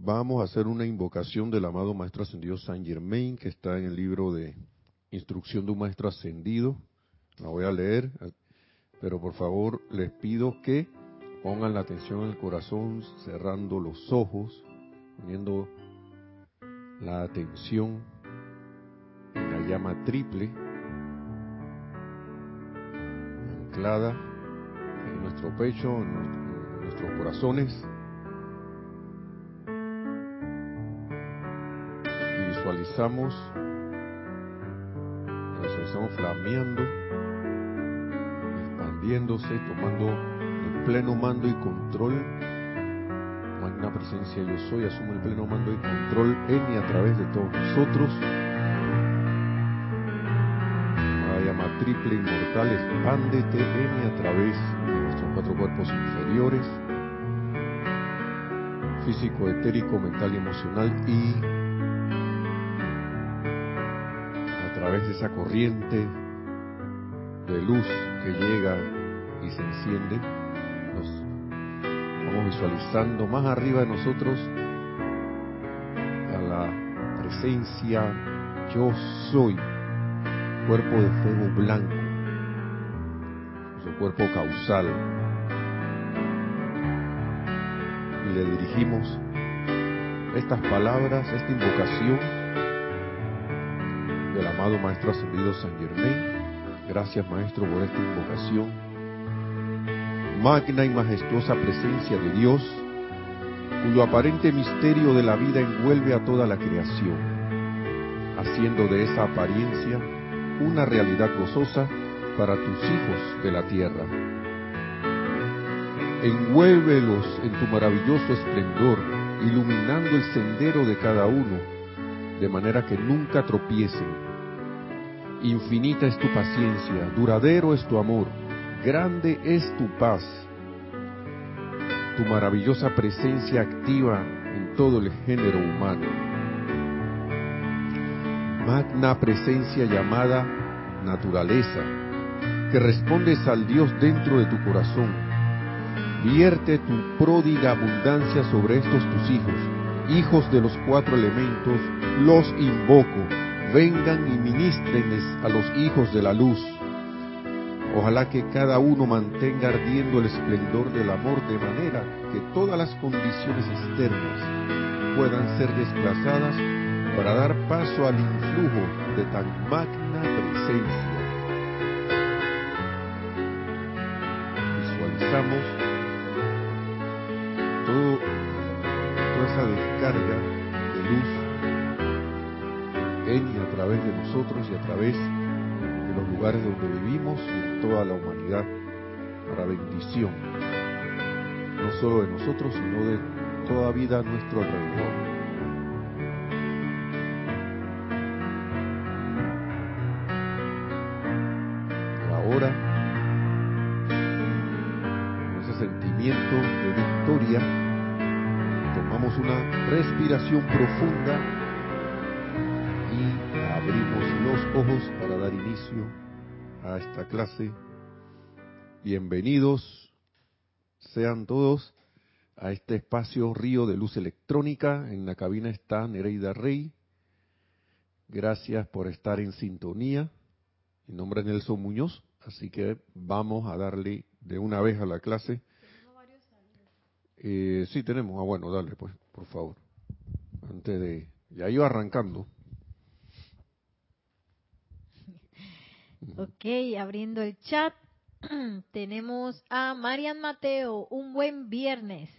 vamos a hacer una invocación del amado Maestro Ascendido Saint Germain, que está en el libro de Instrucción de un Maestro Ascendido. La voy a leer, pero por favor les pido que pongan la atención en el corazón, cerrando los ojos, poniendo la atención en la llama triple, anclada en nuestro pecho, en nuestros corazones. Visualizamos, la visualizamos flameando, expandiéndose, tomando el pleno mando y control. Magna presencia yo soy, asume el pleno mando y control en y a través de todos nosotros. La llama triple inmortal, expándete en y a través de nuestros cuatro cuerpos inferiores, físico, etérico, mental y emocional, y través de esa corriente de luz que llega y se enciende, nos vamos visualizando más arriba de nosotros a la presencia yo soy, cuerpo de fuego blanco, su cuerpo causal. Y le dirigimos estas palabras, esta invocación Maestro Ascendido San Germain. Gracias Maestro por esta invocación. Magna y majestuosa presencia de Dios, cuyo aparente misterio de la vida envuelve a toda la creación, haciendo de esa apariencia una realidad gozosa para tus hijos de la tierra. Envuélvelos en tu maravilloso esplendor, iluminando el sendero de cada uno, de manera que nunca tropiecen. Infinita es tu paciencia, duradero es tu amor, grande es tu paz. Tu maravillosa presencia activa en todo el género humano. Magna presencia llamada naturaleza, que respondes al Dios dentro de tu corazón. Vierte tu pródiga abundancia sobre estos tus hijos, hijos de los cuatro elementos, los invoco, vengan y ministrenles a los hijos de la luz. Ojalá que cada uno mantenga ardiendo el esplendor del amor de manera que todas las condiciones externas puedan ser desplazadas para dar paso al influjo de tan magna presencia. Visualizamos y a través de los lugares donde vivimos y en toda la humanidad para bendición, no solo de nosotros, sino de toda vida a nuestro alrededor. ahora, con ese sentimiento de victoria, tomamos una respiración profunda ojos para dar inicio a esta clase. Bienvenidos sean todos a este espacio Río de Luz Electrónica. En la cabina está Nereida Rey. Gracias por estar en sintonía. Mi nombre es Nelson Muñoz. Así que vamos a darle de una vez a la clase. Eh, sí, tenemos. Ah, bueno, dale, pues, por favor. Antes de. Ya iba arrancando. Ok, abriendo el chat. tenemos a Marian Mateo. Un buen viernes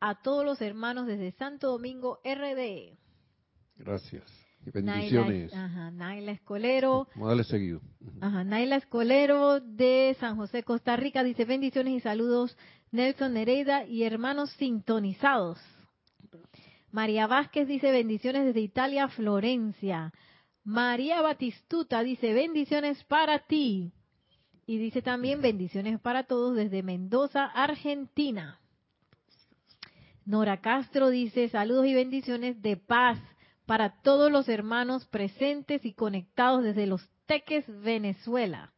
a todos los hermanos desde Santo Domingo RD. Gracias. Y bendiciones. Naila, ajá, Naila Escolero. Vamos a darle seguido. Ajá, Naila Escolero de San José, Costa Rica, dice bendiciones y saludos Nelson Nereida y hermanos sintonizados. María Vázquez dice bendiciones desde Italia, Florencia. María Batistuta dice bendiciones para ti. Y dice también bendiciones para todos desde Mendoza, Argentina. Nora Castro dice saludos y bendiciones de paz para todos los hermanos presentes y conectados desde Los Teques, Venezuela.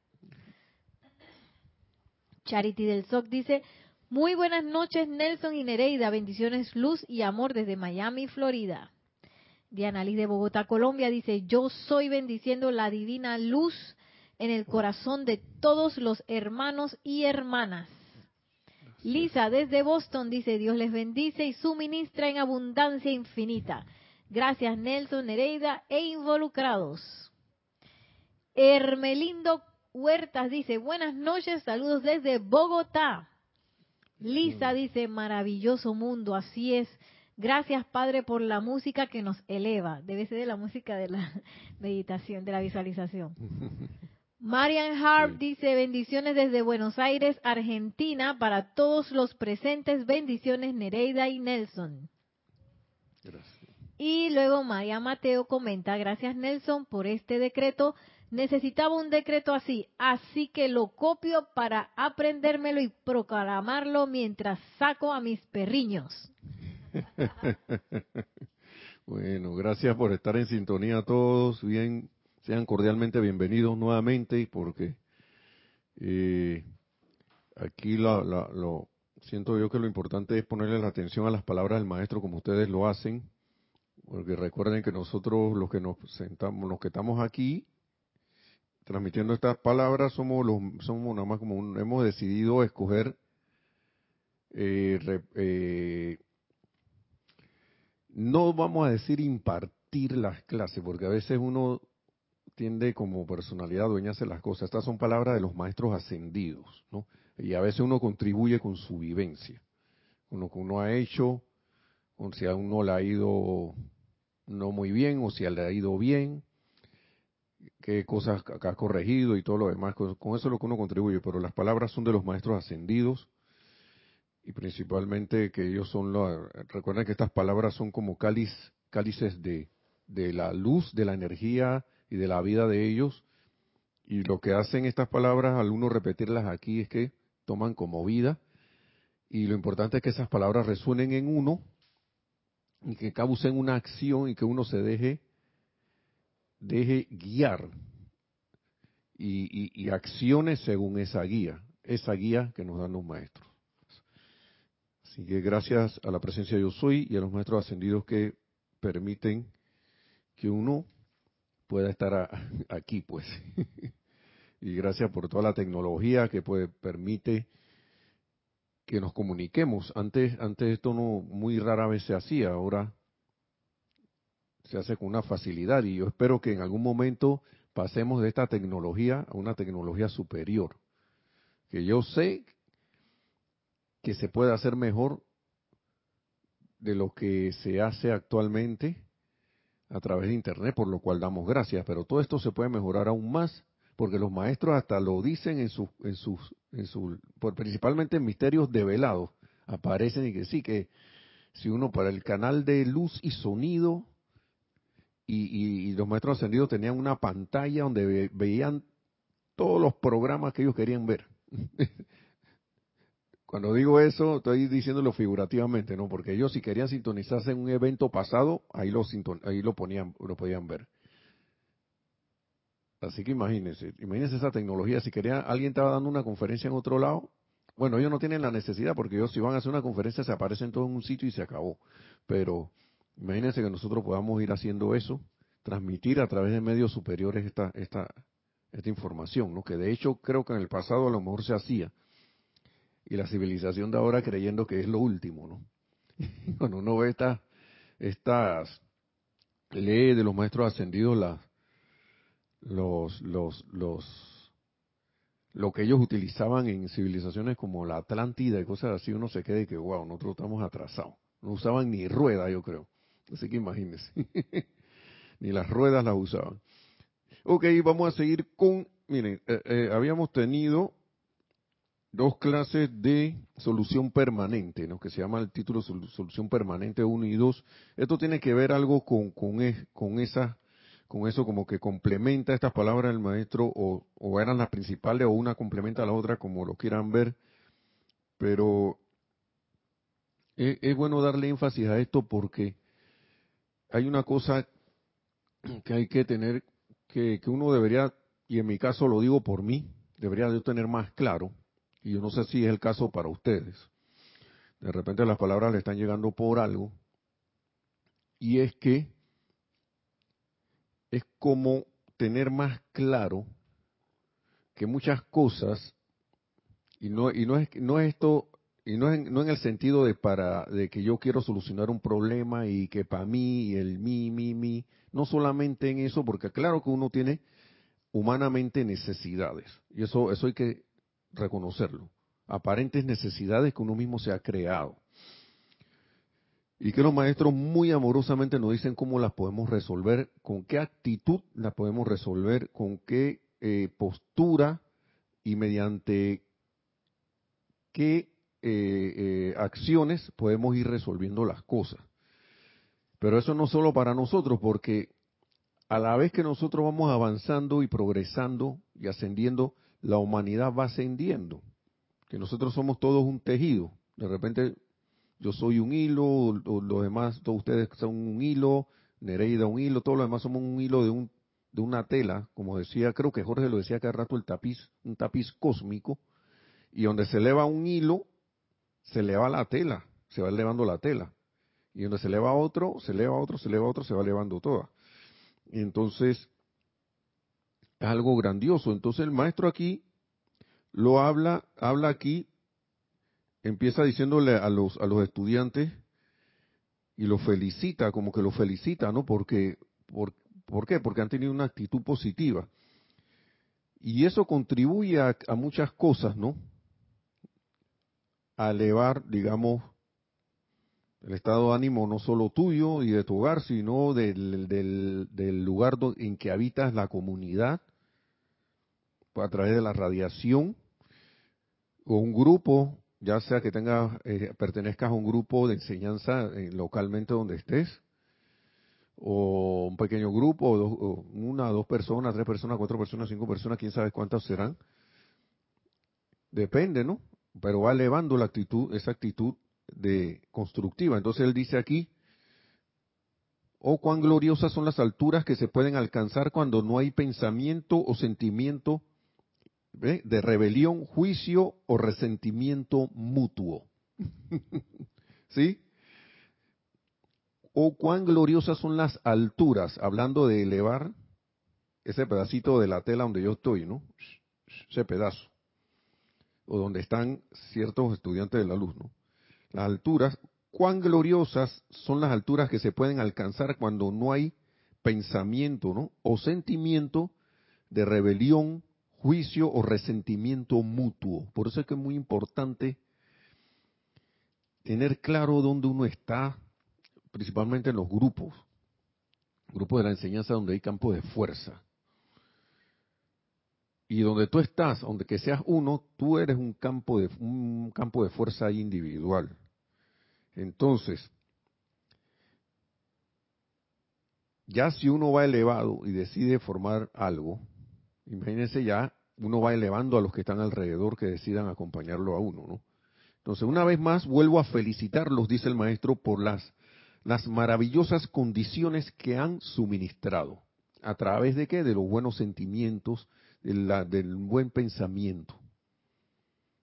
Charity del SOC dice, muy buenas noches Nelson y Nereida, bendiciones, luz y amor desde Miami, Florida. Diana Liz de Bogotá, Colombia dice, yo soy bendiciendo la divina luz en el corazón de todos los hermanos y hermanas. Lisa desde Boston dice, Dios les bendice y suministra en abundancia infinita. Gracias Nelson, Nereida e involucrados. Hermelindo Huertas dice, buenas noches, saludos desde Bogotá. Lisa dice, maravilloso mundo, así es. Gracias Padre por la música que nos eleva. Debe ser de la música de la meditación, de la visualización. Marian Harp dice bendiciones desde Buenos Aires, Argentina, para todos los presentes. Bendiciones Nereida y Nelson. Gracias. Y luego María Mateo comenta, gracias Nelson por este decreto. Necesitaba un decreto así, así que lo copio para aprendérmelo y proclamarlo mientras saco a mis perriños. bueno, gracias por estar en sintonía todos. Bien, sean cordialmente bienvenidos nuevamente porque eh, aquí lo siento yo que lo importante es ponerle la atención a las palabras del maestro como ustedes lo hacen porque recuerden que nosotros los que nos sentamos, los que estamos aquí transmitiendo estas palabras somos los somos nada más como hemos decidido escoger eh, eh, no vamos a decir impartir las clases porque a veces uno tiende como personalidad a dueñarse las cosas estas son palabras de los maestros ascendidos no y a veces uno contribuye con su vivencia con lo que uno ha hecho con si a uno le ha ido no muy bien o si le ha ido bien, qué cosas ha corregido y todo lo demás. Con eso es lo que uno contribuye, pero las palabras son de los maestros ascendidos y principalmente que ellos son los... Recuerden que estas palabras son como cáliz, cálices de, de la luz, de la energía y de la vida de ellos. Y lo que hacen estas palabras al uno repetirlas aquí es que toman como vida. Y lo importante es que esas palabras resuenen en uno y que causen una acción y que uno se deje, deje guiar y, y, acciones según esa guía, esa guía que nos dan los maestros. Así que gracias a la presencia de Yo Soy y a los maestros ascendidos que permiten que uno pueda estar aquí, pues. y gracias por toda la tecnología que puede, permite que nos comuniquemos. Antes, antes esto no muy rara vez se hacía, ahora se hace con una facilidad y yo espero que en algún momento pasemos de esta tecnología a una tecnología superior. Que yo sé que se puede hacer mejor de lo que se hace actualmente a través de Internet, por lo cual damos gracias, pero todo esto se puede mejorar aún más porque los maestros hasta lo dicen en sus, en sus, en su, principalmente en misterios develados, aparecen y que sí, que si uno para el canal de luz y sonido, y, los maestros ascendidos tenían una pantalla donde veían todos los programas que ellos querían ver. Cuando digo eso, estoy diciéndolo figurativamente, ¿no? Porque ellos si querían sintonizarse en un evento pasado, ahí lo, ahí lo ponían, lo podían ver. Así que imagínense, imagínense esa tecnología. Si quería, alguien estaba dando una conferencia en otro lado, bueno, ellos no tienen la necesidad porque ellos si van a hacer una conferencia se aparecen todos en un sitio y se acabó. Pero imagínense que nosotros podamos ir haciendo eso, transmitir a través de medios superiores esta, esta, esta información, ¿no? Que de hecho creo que en el pasado a lo mejor se hacía. Y la civilización de ahora creyendo que es lo último, ¿no? Cuando uno ve estas, estas, lee de los maestros ascendidos las los, los, los, lo que ellos utilizaban en civilizaciones como la Atlántida y cosas así, uno se queda y que, wow, nosotros estamos atrasados. No usaban ni rueda, yo creo. Así que imagínense. ni las ruedas las usaban. Ok, vamos a seguir con, miren, eh, eh, habíamos tenido dos clases de solución permanente, ¿no? que se llama el título solución permanente 1 y 2. Esto tiene que ver algo con, con, con, esa, con eso como que complementa estas palabras del maestro o, eran las principales o una complementa a la otra como lo quieran ver. Pero es, es bueno darle énfasis a esto porque hay una cosa que hay que tener, que, que uno debería, y en mi caso lo digo por mí, debería yo tener más claro, y yo no sé si es el caso para ustedes. De repente las palabras le están llegando por algo, y es que es como tener más claro que muchas cosas, y no, y no es, no es esto, y no, es, no en el sentido de para, de que yo quiero solucionar un problema y que para mí, y el mí, mí, mí, no solamente en eso, porque claro que uno tiene humanamente necesidades, y eso, eso hay que reconocerlo, aparentes necesidades que uno mismo se ha creado. Y que los maestros muy amorosamente nos dicen cómo las podemos resolver, con qué actitud las podemos resolver, con qué eh, postura y mediante qué eh, eh, acciones podemos ir resolviendo las cosas. Pero eso no solo para nosotros, porque a la vez que nosotros vamos avanzando y progresando y ascendiendo, la humanidad va ascendiendo. Que nosotros somos todos un tejido. De repente yo soy un hilo, los demás, todos ustedes son un hilo, Nereida un hilo, todos los demás somos un hilo de un de una tela, como decía, creo que Jorge lo decía cada rato, el tapiz, un tapiz cósmico, y donde se eleva un hilo, se eleva la tela, se va elevando la tela. Y donde se eleva otro, se eleva otro, se eleva otro, se va elevando toda. Entonces, es algo grandioso. Entonces el maestro aquí lo habla, habla aquí, empieza diciéndole a los, a los estudiantes y lo felicita, como que lo felicita, ¿no? Porque, por, ¿Por qué? Porque han tenido una actitud positiva. Y eso contribuye a, a muchas cosas, ¿no? A elevar, digamos, el estado de ánimo no solo tuyo y de tu hogar, sino del, del, lugar en que habitas la comunidad, a través de la radiación, o un grupo, ya sea que tengas, eh, pertenezcas a un grupo de enseñanza eh, localmente donde estés, o un pequeño grupo, o, una, dos personas, tres personas, cuatro personas, cinco personas, quién sabe cuántas serán. Depende, ¿no? Pero va elevando la actitud, esa actitud de constructiva. Entonces él dice aquí, oh cuán gloriosas son las alturas que se pueden alcanzar cuando no hay pensamiento o sentimiento de rebelión, juicio o resentimiento mutuo. ¿Sí? Oh cuán gloriosas son las alturas, hablando de elevar ese pedacito de la tela donde yo estoy, ¿no? Ese pedazo. O donde están ciertos estudiantes de la luz, ¿no? las alturas, cuán gloriosas son las alturas que se pueden alcanzar cuando no hay pensamiento ¿no? o sentimiento de rebelión, juicio o resentimiento mutuo. Por eso es que es muy importante tener claro dónde uno está, principalmente en los grupos, grupos de la enseñanza donde hay campo de fuerza. Y donde tú estás, donde que seas uno, tú eres un campo de, un campo de fuerza individual. Entonces, ya si uno va elevado y decide formar algo, imagínense ya, uno va elevando a los que están alrededor que decidan acompañarlo a uno, ¿no? Entonces, una vez más, vuelvo a felicitarlos, dice el maestro, por las, las maravillosas condiciones que han suministrado. ¿A través de qué? De los buenos sentimientos, del buen pensamiento,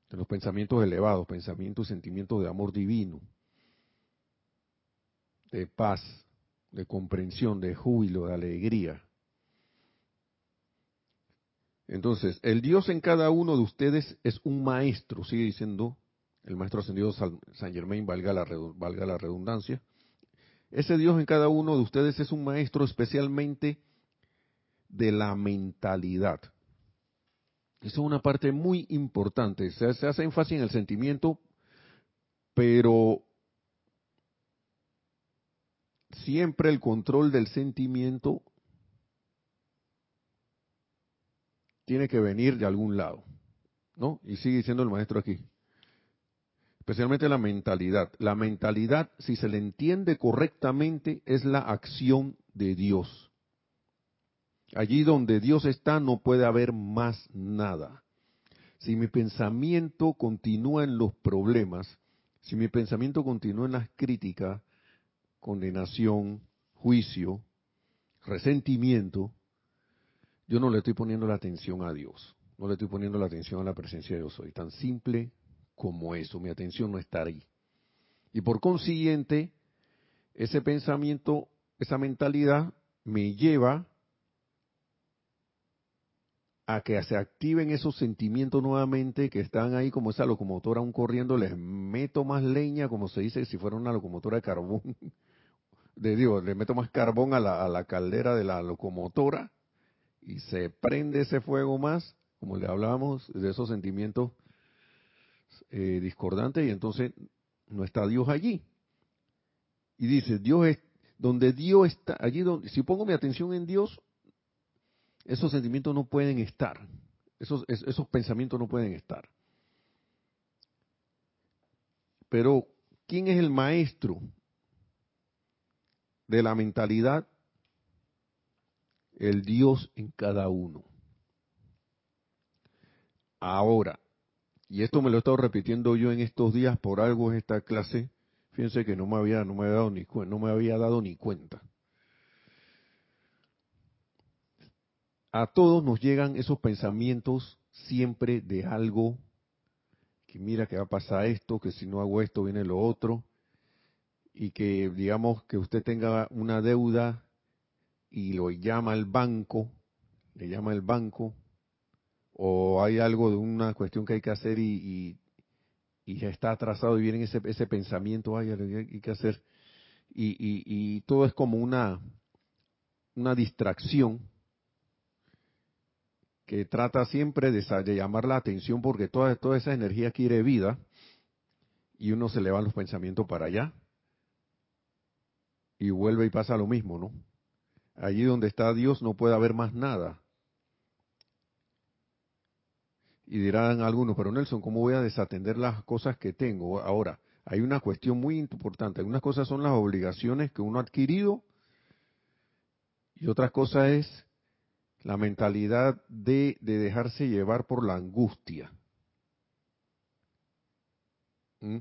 de los pensamientos elevados, pensamientos y sentimientos de amor divino, de paz, de comprensión, de júbilo, de alegría. Entonces, el Dios en cada uno de ustedes es un maestro, sigue diciendo el maestro ascendido San Germain, valga la, valga la redundancia. Ese Dios en cada uno de ustedes es un maestro especialmente de la mentalidad. Eso es una parte muy importante. Se, hace énfasis en el sentimiento, pero siempre el control del sentimiento tiene que venir de algún lado. ¿no? Y sigue diciendo el maestro aquí. Especialmente la mentalidad. La mentalidad, si se le entiende correctamente, es la acción de Dios. Allí donde Dios está no puede haber más nada. Si mi pensamiento continúa en los problemas, si mi pensamiento continúa en las críticas, condenación, juicio, resentimiento, yo no le estoy poniendo la atención a Dios, no le estoy poniendo la atención a la presencia de Dios. Soy tan simple como eso, mi atención no está ahí. Y por consiguiente, ese pensamiento, esa mentalidad me lleva a que se activen esos sentimientos nuevamente que están ahí como esa locomotora aún corriendo, les meto más leña, como se dice, si fuera una locomotora de carbón, de Dios, le meto más carbón a la caldera de la locomotora y se prende ese fuego más, como le hablábamos, de esos sentimientos eh, discordantes y entonces no está Dios allí. Y dice, Dios es, donde Dios está, allí donde, si pongo mi atención en Dios, esos sentimientos no pueden estar, esos, esos pensamientos no pueden estar. Pero, ¿quién es el maestro de la mentalidad? El Dios en cada uno. Ahora, y esto me lo he estado repitiendo yo en estos días por algo en esta clase, fíjense que no me había, no me había dado ni, no me había dado ni cuenta. a todos nos llegan esos pensamientos siempre de algo, que mira que va a pasar esto, que si no hago esto viene lo otro, y que digamos que usted tenga una deuda y lo llama al banco, le llama el banco, o hay algo de una cuestión que hay que hacer y, y, ya está atrasado y viene ese, ese pensamiento, ay, hay que hacer, y, todo es como una, una distracción que trata siempre de, llamar la atención porque toda, toda esa energía quiere vida y uno se le van los pensamientos para allá y vuelve y pasa lo mismo, ¿no? Allí donde está Dios no puede haber más nada. Y dirán algunos, pero Nelson, ¿cómo voy a desatender las cosas que tengo? Ahora, hay una cuestión muy importante. Unas cosas son las obligaciones que uno ha adquirido y otras cosas es la mentalidad de, dejarse llevar por la angustia. ¿Mm?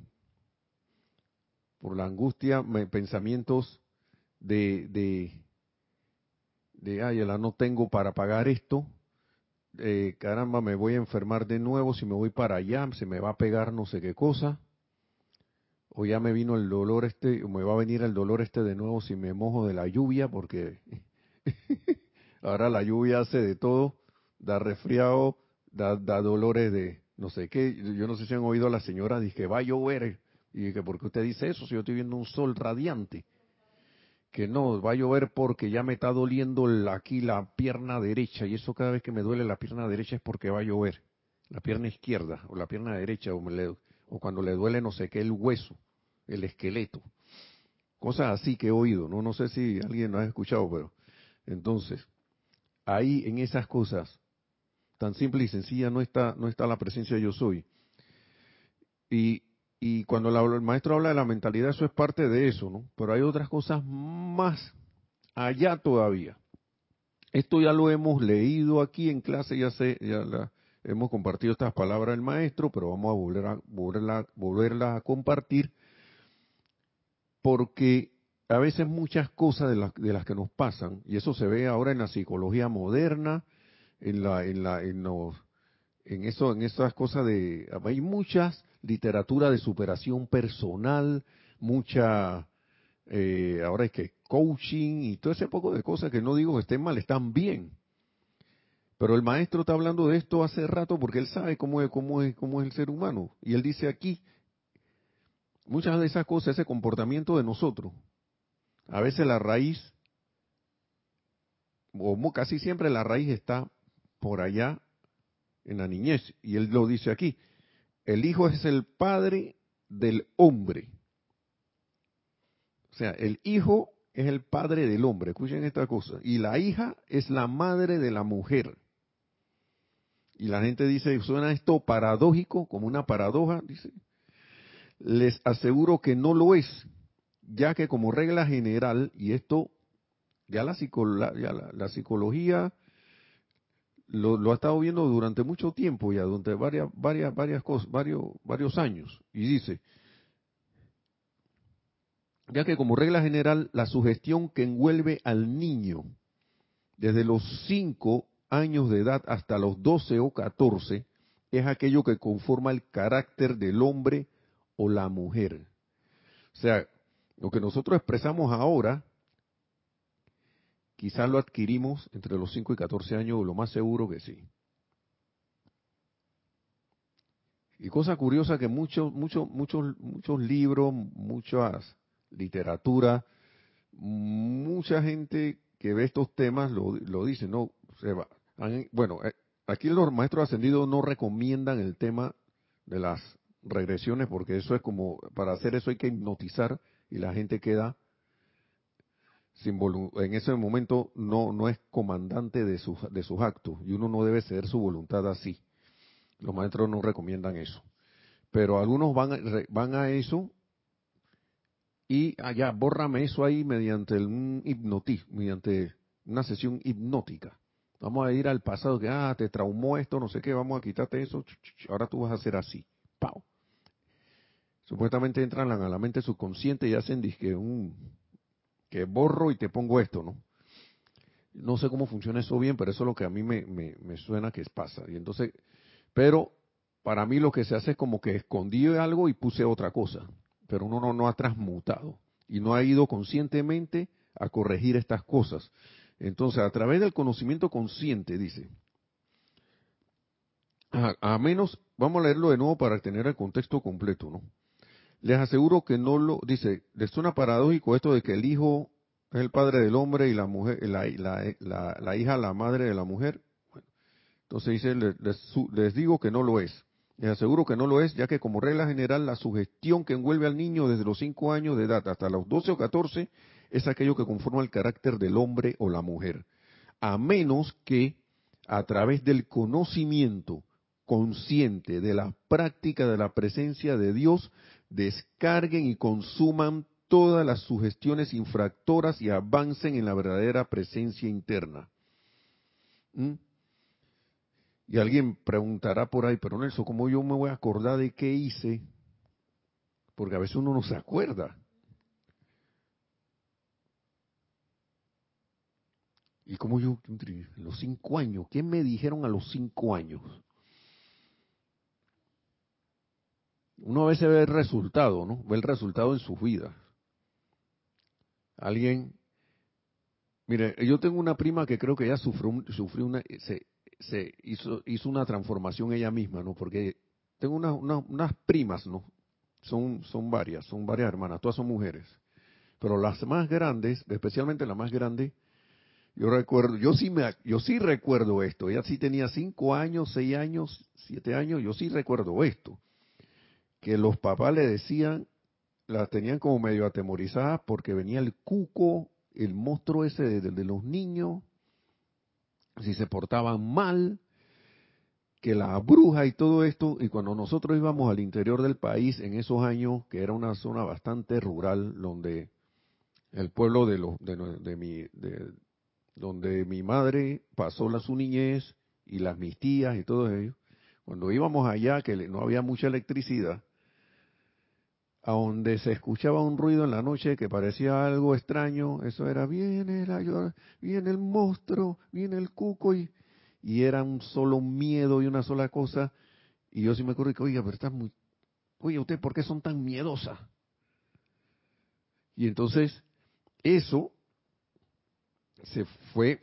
Por la angustia, pensamientos de, de, de, ay, no tengo para pagar esto, eh, caramba, me voy a enfermar de nuevo, si me voy para allá, se me va a pegar no sé qué cosa, o ya me vino el dolor este, o me va a venir el dolor este de nuevo si me mojo de la lluvia, porque Ahora la lluvia hace de todo, da resfriado, da, dolores de no sé qué. Yo no sé si han oído a la señora, dice que va a llover. Y que porque usted dice eso, si yo estoy viendo un sol radiante. Que no, va a llover porque ya me está doliendo aquí la pierna derecha. Y eso cada vez que me duele la pierna derecha es porque va a llover. La pierna izquierda o la pierna derecha o, cuando le duele no sé qué el hueso, el esqueleto. Cosas así que he oído, ¿no? No sé si alguien lo ha escuchado, pero entonces, ahí en esas cosas tan simple y sencilla no está no está la presencia de yo soy y y cuando el maestro habla de la mentalidad eso es parte de eso no pero hay otras cosas más allá todavía. Esto ya lo hemos leído aquí en clase ya sé ya la, hemos compartido estas palabras del maestro pero vamos a volver a volverla a compartir porque a veces muchas cosas de las, de las que nos pasan, y eso se ve ahora en la psicología moderna, en la, en la, en los, en eso, en esas cosas de, hay muchas literatura de superación personal, mucha, eh, ahora es que coaching y todo ese poco de cosas que no digo que estén mal, están bien. Pero el maestro está hablando de esto hace rato porque él sabe cómo es, cómo es, cómo es el ser humano. Y él dice aquí, muchas de esas cosas, ese comportamiento de nosotros, a veces la raíz, o casi siempre la raíz está por allá en la niñez. Y él lo dice aquí, el hijo es el padre del hombre. O sea, el hijo es el padre del hombre, escuchen esta cosa, y la hija es la madre de la mujer. y la gente dice, suena esto paradójico, como una paradoja, dice, les aseguro que no lo es, ya que como regla general, y esto ya la, la, psicología lo, ha estado viendo durante mucho tiempo ya, durante varias, varias, varias cosas, varios, varios años, y dice, ya que como regla general, la sugestión que envuelve al niño desde los 5 años de edad hasta los 12 o 14 es aquello que conforma el carácter del hombre o la mujer. O sea, lo que nosotros expresamos ahora, quizás lo adquirimos entre los 5 y 14 años, lo más seguro que sí. Y cosa curiosa que muchos, muchos, muchos, muchos libros, muchas literatura, mucha gente que ve estos temas lo, lo dice, no, se va. Bueno, eh, aquí los maestros ascendidos no recomiendan el tema de las regresiones porque eso es como, para hacer eso hay que hipnotizar y la gente queda sin en ese momento no, no es comandante de sus, de sus actos y uno no debe ceder su voluntad así. Los maestros no recomiendan eso. Pero algunos van, van a eso y allá, bórrame eso ahí mediante un hipnotismo, mediante una sesión hipnótica. Vamos a ir al pasado, que, ah, te traumó esto, no sé qué, vamos a quitarte eso, ahora tú vas a hacer así. Pau. Supuestamente entran a la mente subconsciente y hacen que un que borro y te pongo esto, ¿no? No sé cómo funciona eso bien, pero eso es lo que a mí me, me, me suena que pasa. Y entonces, pero para mí lo que se hace es como que escondí algo y puse otra cosa pero uno no, ha transmutado y no ha ido conscientemente a corregir estas cosas. Entonces, a través del conocimiento consciente, dice, a, menos, vamos a leerlo de nuevo para tener el contexto completo, ¿no? Les aseguro que no lo, dice, les suena paradójico esto de que el hijo es el padre del hombre y la mujer, la, la, hija la madre de la mujer. Bueno, entonces dice, les, les digo que no lo es. Les aseguro que no lo es, ya que como regla general la sugestión que envuelve al niño desde los 5 años de edad hasta los 12 o 14 es aquello que conforma el carácter del hombre o la mujer. A menos que a través del conocimiento consciente de la práctica de la presencia de Dios descarguen y consuman todas las sugestiones infractoras y avancen en la verdadera presencia interna. ¿Mm? Y alguien preguntará por ahí, pero Nelson, ¿cómo yo me voy a acordar de qué hice? Porque a veces uno no se acuerda. Y como yo, los cinco años, ¿qué me dijeron a los cinco años? Uno a veces ve el resultado, ¿no? Ve el resultado en sus vidas. Alguien, mire, yo tengo una prima que creo que ya sufrió, sufrió una, se, se hizo, hizo una transformación ella misma, ¿no? Porque tengo unas primas, ¿no? Son, son varias, son varias hermanas, todas son mujeres. Pero las más grandes, especialmente la más grande, yo recuerdo, yo sí me, yo sí recuerdo esto. Ella sí tenía cinco años, seis años, siete años. Yo sí recuerdo esto, que los papás le decían, las tenían como medio atemorizadas porque venía el cuco, el monstruo ese de, los niños, si se portaban mal, que la bruja y todo esto, y cuando nosotros íbamos al interior del país en esos años, que era una zona bastante rural, donde el pueblo de, de, mi, de, donde mi madre pasó la su niñez y las mis tías y todo ello, cuando íbamos allá, que no había mucha electricidad, a donde se escuchaba un ruido en la noche que parecía algo extraño, eso era, viene, la, viene el monstruo, viene el cuco, y, y era un solo miedo y una sola cosa. Y yo sí me acuerdo que, oiga, pero estás muy, oye, ¿usted por qué son tan miedosas? Y entonces, eso se fue,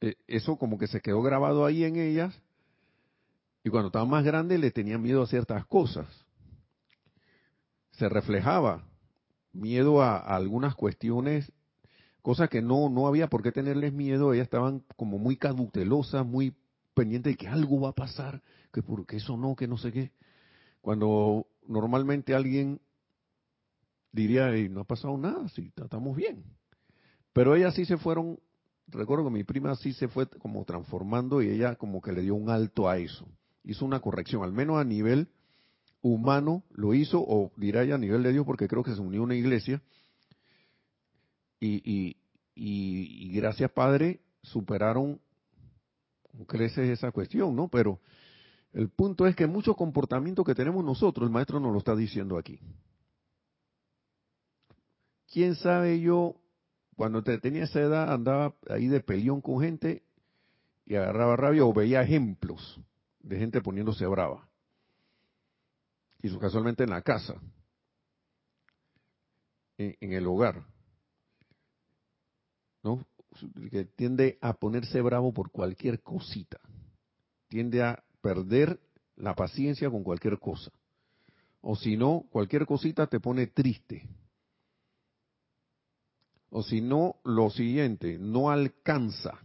eh, eso como que se quedó grabado ahí en ellas, y cuando estaban más grandes le tenían miedo a ciertas cosas se reflejaba miedo a, algunas cuestiones, cosas que no, no había por qué tenerles miedo, ellas estaban como muy cautelosas, muy pendientes de que algo va a pasar, que porque eso no, que no sé qué. Cuando normalmente alguien diría, no ha pasado nada, sí, estamos bien. Pero ellas sí se fueron recuerdo que mi prima sí se fue como transformando y ella como que le dio un alto a eso. Hizo una corrección, al menos a nivel humano lo hizo, o dirá ella a nivel de Dios, porque creo que se unió una iglesia. Y, y, y, gracias Padre, superaron crece esa cuestión, ¿no? Pero el punto es que muchos comportamientos que tenemos nosotros, el maestro nos lo está diciendo aquí. ¿Quién sabe yo cuando tenía esa edad andaba ahí de peleón con gente y agarraba rabia o veía ejemplos de gente poniéndose brava. Y casualmente en la casa, en, el hogar, ¿no? Tiende a ponerse bravo por cualquier cosita, tiende a perder la paciencia con cualquier cosa. O si no, cualquier cosita te pone triste o si no, lo siguiente, no alcanza.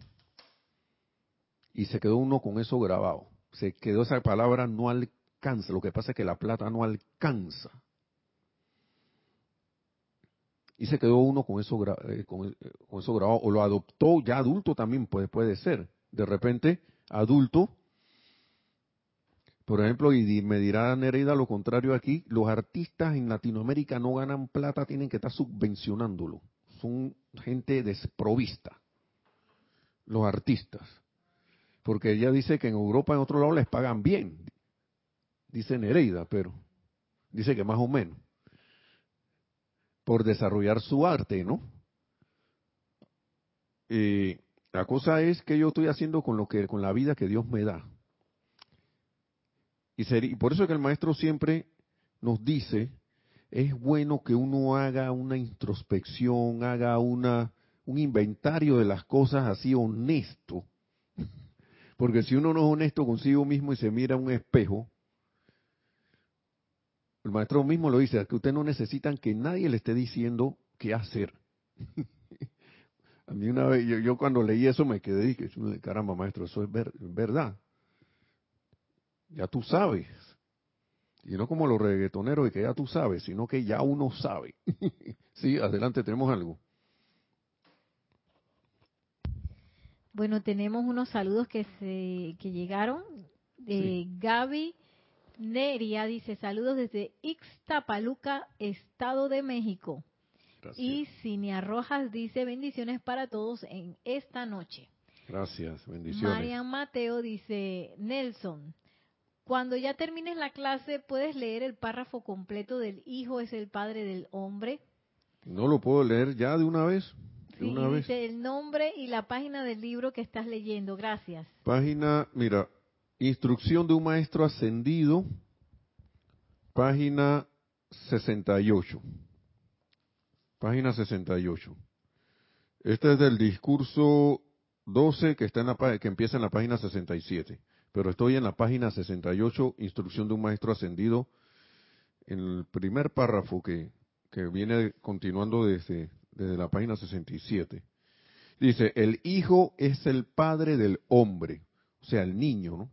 Y se quedó uno con eso grabado. Se quedó esa palabra no alcanza. Lo que pasa es que la plata no alcanza. Y se quedó uno con eso, eh, con, eso grabado. O lo adoptó ya adulto también puede, puede ser. De repente, adulto, por ejemplo, y me dirá Nereida lo contrario aquí, los artistas en Latinoamérica no ganan plata, tienen que estar subvencionándolo son gente desprovista, los artistas. Porque ella dice que en Europa, en otro lado, les pagan bien. Dice Nereida, pero dice que más o menos. Por desarrollar su arte, ¿no? Eh, la cosa es que yo estoy haciendo con lo que con la vida que Dios me da. Y, y por eso es que el maestro siempre nos dice es bueno que uno haga una introspección, haga una, un inventario de las cosas así honesto. Porque si uno no es honesto consigo mismo y se mira a un espejo, el maestro mismo lo dice, que usted no necesitan que nadie le esté diciendo qué hacer. a mí una vez, yo, cuando leí eso me quedé y dije, caramba maestro, eso es verdad. Ya tú sabes. Y no como los reggaetoneros y que ya tú sabes, sino que ya uno sabe. sí, adelante, tenemos algo. Bueno, tenemos unos saludos que se que llegaron. de Gaby Neria dice saludos desde Ixtapaluca, Estado de México. Y Cinia Rojas dice bendiciones para todos en esta noche. Gracias, bendiciones. Marian Mateo dice Nelson, cuando ya termines la clase, ¿puedes leer el párrafo completo del Hijo es el Padre del Hombre? No lo puedo leer ya de una vez. sí, dice el nombre y la página del libro que estás leyendo. Gracias. Página, mira, Instrucción de un Maestro Ascendido, página 68. Página 68. Este es del discurso 12 que, está en la, que empieza en la página 67 pero estoy en la página 68, instrucción de un maestro ascendido, en el primer párrafo que, que viene continuando desde, desde la página 67. Dice, el hijo es el padre del hombre, o sea, el niño, ¿no?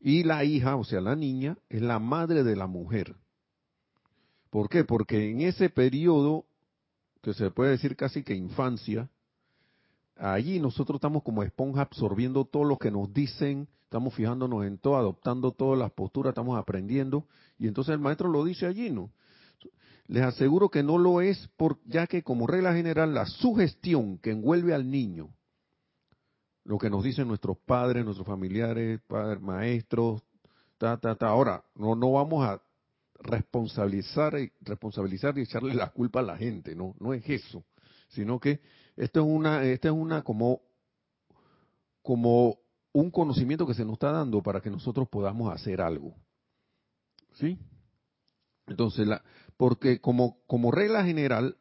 Y la hija, o sea, la niña, es la madre de la mujer. ¿Por qué? Porque en ese periodo, que se puede decir casi que infancia, allí nosotros estamos como esponja absorbiendo todo lo que nos dicen, estamos fijándonos en todo, adoptando todas las posturas, estamos aprendiendo, y entonces el maestro lo dice allí, ¿no? Les aseguro que no lo es, por, ya que como regla general la sugestión que envuelve al niño, lo que nos dicen nuestros padres, nuestros familiares, padres, maestros, ta, ta, ta. Ahora, no, no vamos a responsabilizar, responsabilizar y echarle la culpa a la gente, no, no es eso, sino que esto es una, esta es una como, como un conocimiento que se nos está dando para que nosotros podamos hacer algo. ¿Sí? Entonces, la, porque como, como regla general,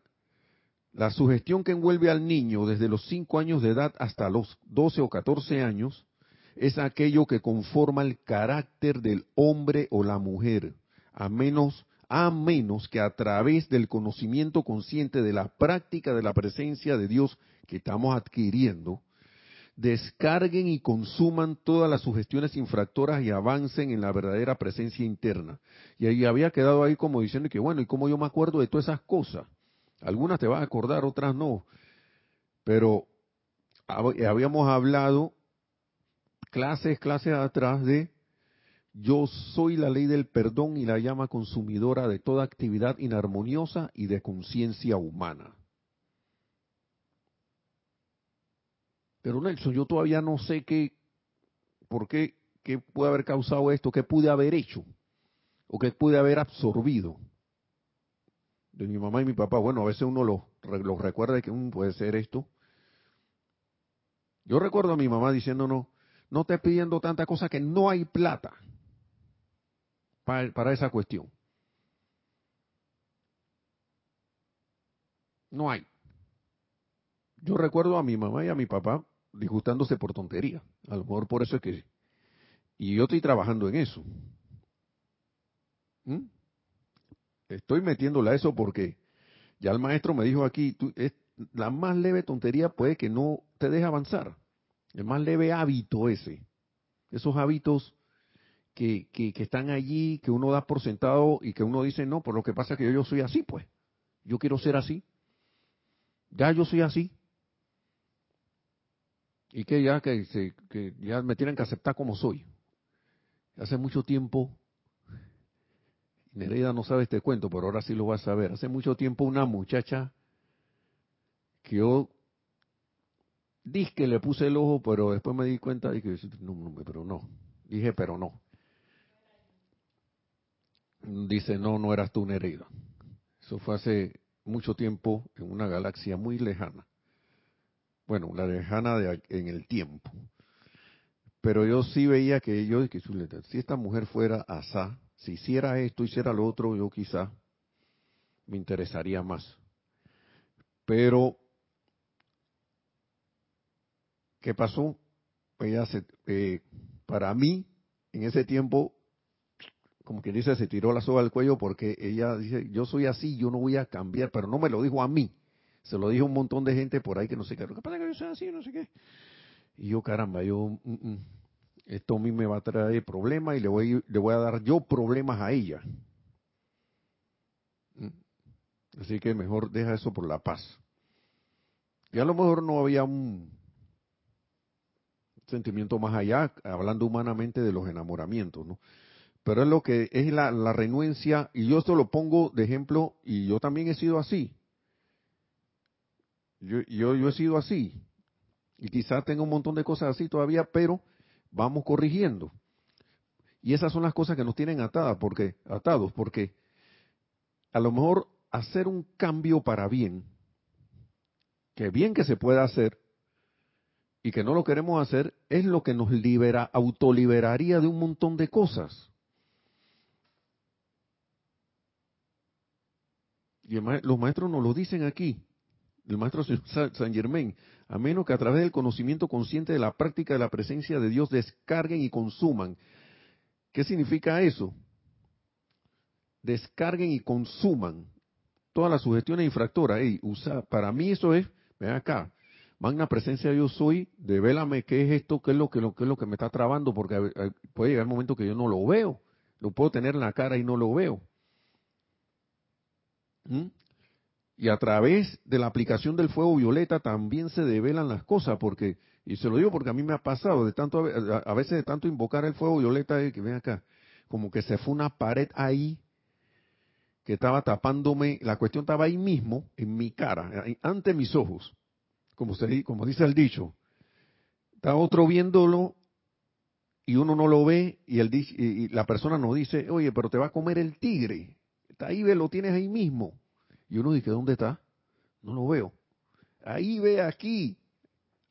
la sugestión que envuelve al niño desde los 5 años de edad hasta los 12 o 14 años es aquello que conforma el carácter del hombre o la mujer, a menos a menos que a través del conocimiento consciente de la práctica de la presencia de Dios que estamos adquiriendo, descarguen y consuman todas las sugestiones infractoras y avancen en la verdadera presencia interna. Y ahí había quedado ahí como diciendo que bueno, ¿y cómo yo me acuerdo de todas esas cosas? Algunas te vas a acordar, otras no. Pero habíamos hablado clases, clases atrás de yo soy la ley del perdón y la llama consumidora de toda actividad inarmoniosa y de conciencia humana. Pero Nelson, yo todavía no sé qué, por qué, qué puede haber causado esto, qué pude haber hecho o qué pude haber absorbido de mi mamá y mi papá. Bueno, a veces uno lo, recuerda que un puede ser esto. Yo recuerdo a mi mamá diciéndonos, no te pidiendo tanta cosa que no hay plata para, para esa cuestión. No hay. Yo recuerdo a mi mamá y a mi papá disgustándose por tontería. A lo mejor por eso es que... Y yo estoy trabajando en eso. ¿Mm? Estoy metiéndola a eso porque ya el maestro me dijo aquí, tú, es, la más leve tontería puede que no te deje avanzar. El más leve hábito ese. Esos hábitos que, que, están allí, que uno da por sentado y que uno dice, no, por lo que pasa es que yo, yo soy así, pues. Yo quiero ser así. Ya yo soy así y que ya que, que ya me tienen que aceptar como soy. Hace mucho tiempo, Nereida no sabe este cuento, pero ahora sí lo va a saber. Hace mucho tiempo una muchacha que yo dije que le puse el ojo, pero después me di cuenta y que no, pero no. Dije, pero no. Dice, no, no eras tú Nereida. Eso fue hace mucho tiempo en una galaxia muy lejana bueno, la lejana de, en el tiempo. Pero yo sí veía que yo, si esta mujer fuera asá, si hiciera esto, hiciera lo otro, yo quizá me interesaría más. Pero, ¿qué pasó? Ella se, eh, para mí, en ese tiempo, como quien dice, se tiró la soga al cuello porque ella dice, yo soy así, yo no voy a cambiar, pero no me lo dijo a mí, se lo dijo un montón de gente por ahí que no sé qué. Lo que pasa que yo soy así, no sé qué. Y yo, caramba, yo, mm, mm, esto a mí me va a traer problemas y le voy, le voy a dar yo problemas a ella. Mm. Así que mejor deja eso por la paz. Y a lo mejor no había un sentimiento más allá, hablando humanamente de los enamoramientos, ¿no? Pero es lo que es la, la renuencia, y yo esto lo pongo de ejemplo, y yo también he sido así. Yo, yo, he sido así. Y quizás tenga un montón de cosas así todavía, pero vamos corrigiendo. Y esas son las cosas que nos tienen atadas, porque, atados, porque a lo mejor hacer un cambio para bien, que bien que se pueda hacer, y que no lo queremos hacer, es lo que nos libera, autoliberaría de un montón de cosas. Y los maestros nos lo dicen aquí el maestro San Germain, a menos que a través del conocimiento consciente de la práctica de la presencia de Dios descarguen y consuman. ¿Qué significa eso? Descarguen y consuman todas las sugestiones infractoras. usa, para mí eso es, ven acá, magna presencia yo soy, devélame qué es esto, qué es lo que, es lo que me está trabando, porque puede llegar un momento que yo no lo veo. Lo puedo tener en la cara y no lo veo. ¿Mm? Y a través de la aplicación del fuego violeta también se develan las cosas, porque, y se lo digo porque a mí me ha pasado, de tanto, a veces de tanto invocar el fuego violeta, que ven acá, como que se fue una pared ahí que estaba tapándome, la cuestión estaba ahí mismo, en mi cara, ante mis ojos, como, se, como dice el dicho. Está otro viéndolo y uno no lo ve y, el, y la persona nos dice, oye, pero te va a comer el tigre. Está ahí, lo tienes ahí mismo. Y uno dice, ¿dónde está? No lo veo. Ahí ve aquí,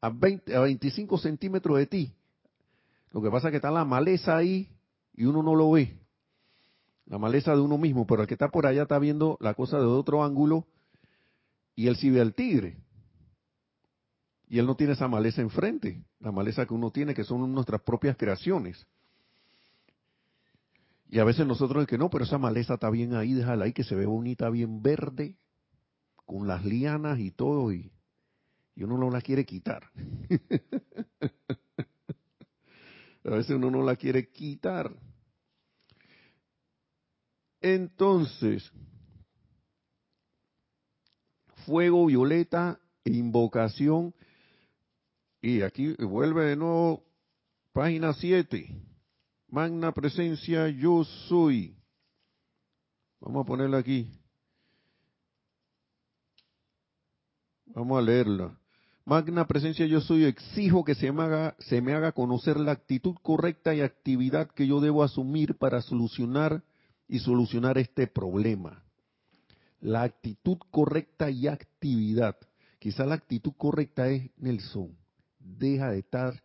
a, 20, a 25 centímetros de ti. Lo que pasa es que está la maleza ahí y uno no lo ve. La maleza de uno mismo, pero el que está por allá está viendo la cosa de otro ángulo y él sí ve al tigre. Y él no tiene esa maleza enfrente, la maleza que uno tiene, que son nuestras propias creaciones. Y a veces nosotros es que no, pero esa maleza está bien ahí, déjala ahí, que se ve bonita, bien verde, con las lianas y todo, y, uno no la quiere quitar. a veces uno no la quiere quitar. Entonces, fuego violeta invocación. Y aquí vuelve de nuevo, página 7. Magna presencia, yo soy. Vamos a ponerla aquí. Vamos a leerla. Magna presencia yo soy, exijo que se me, haga, se me haga conocer la actitud correcta y actividad que yo debo asumir para solucionar y solucionar este problema. La actitud correcta y actividad. Quizá la actitud correcta es, Nelson, deja de estar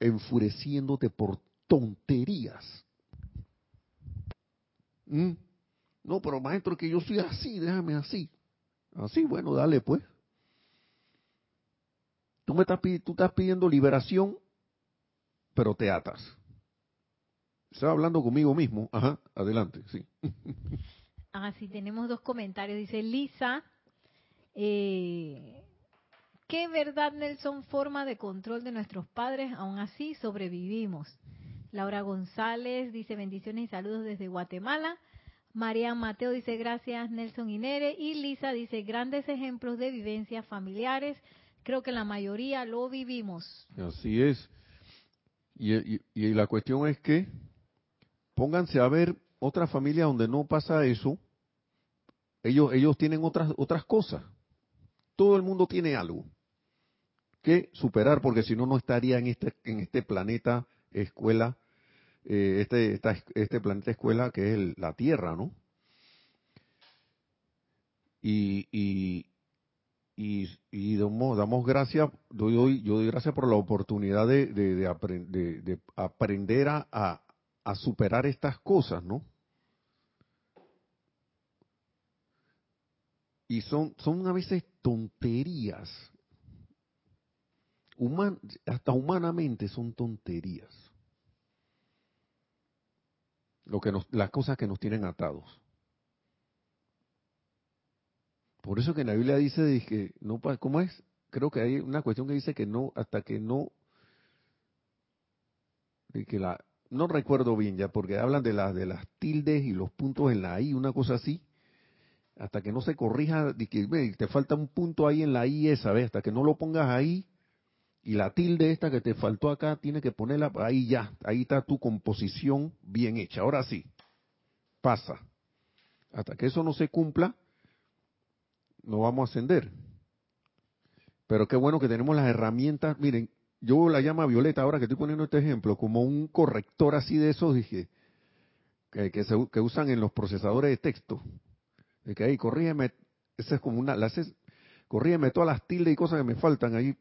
enfureciéndote por tonterías. ¿Mm? No, pero maestro, que yo soy así, déjame así. Así, bueno, dale pues. Tú, me estás, tú estás pidiendo liberación, pero te atas. Estaba hablando conmigo mismo. Ajá, adelante, sí. Ah, sí, tenemos dos comentarios. Dice Lisa, eh, ¿qué verdad, Nelson, forma de control de nuestros padres? Aún así sobrevivimos. Laura González dice bendiciones y saludos desde Guatemala. María Mateo dice gracias Nelson Inere y Lisa dice grandes ejemplos de vivencias familiares creo que la mayoría lo vivimos. Así es. Y, la cuestión es que pónganse a ver otra familia donde no pasa eso. Ellos, ellos tienen otras, otras cosas. Todo el mundo tiene algo que superar, porque si no, no estaría en este, en este planeta escuela, eh, este, este planeta escuela que es la Tierra, ¿no? y, y, y damos, damos gracias, doy, yo doy gracias por la oportunidad de, de, aprender a, a, superar estas cosas, ¿no? Y son, son a veces tonterías. Human, hasta humanamente son tonterías. Lo que nos, las cosas que nos tienen atados. Por eso que en la Biblia dice que no, ¿cómo es? Creo que hay una cuestión que dice que no, hasta que no, que la, no recuerdo bien ya, porque hablan de las de las tildes y los puntos en la i, una cosa así, hasta que no se corrija, que te falta un punto ahí en la i esa, ¿ves? Hasta que no lo pongas ahí y la tilde esta que te faltó acá, tiene que ponerla ahí ya, ahí está tu composición bien hecha. Ahora sí, pasa. Hasta que eso no se cumpla, no vamos a ascender. Pero qué bueno que tenemos las herramientas. Miren, yo la llamo Violeta ahora que estoy poniendo este ejemplo como un corrector así de esos, dije, que, se, que usan en los procesadores de texto. De que ahí, corrígeme, esa es como una, la haces, corrígeme todas las tildes y cosas que me faltan ahí.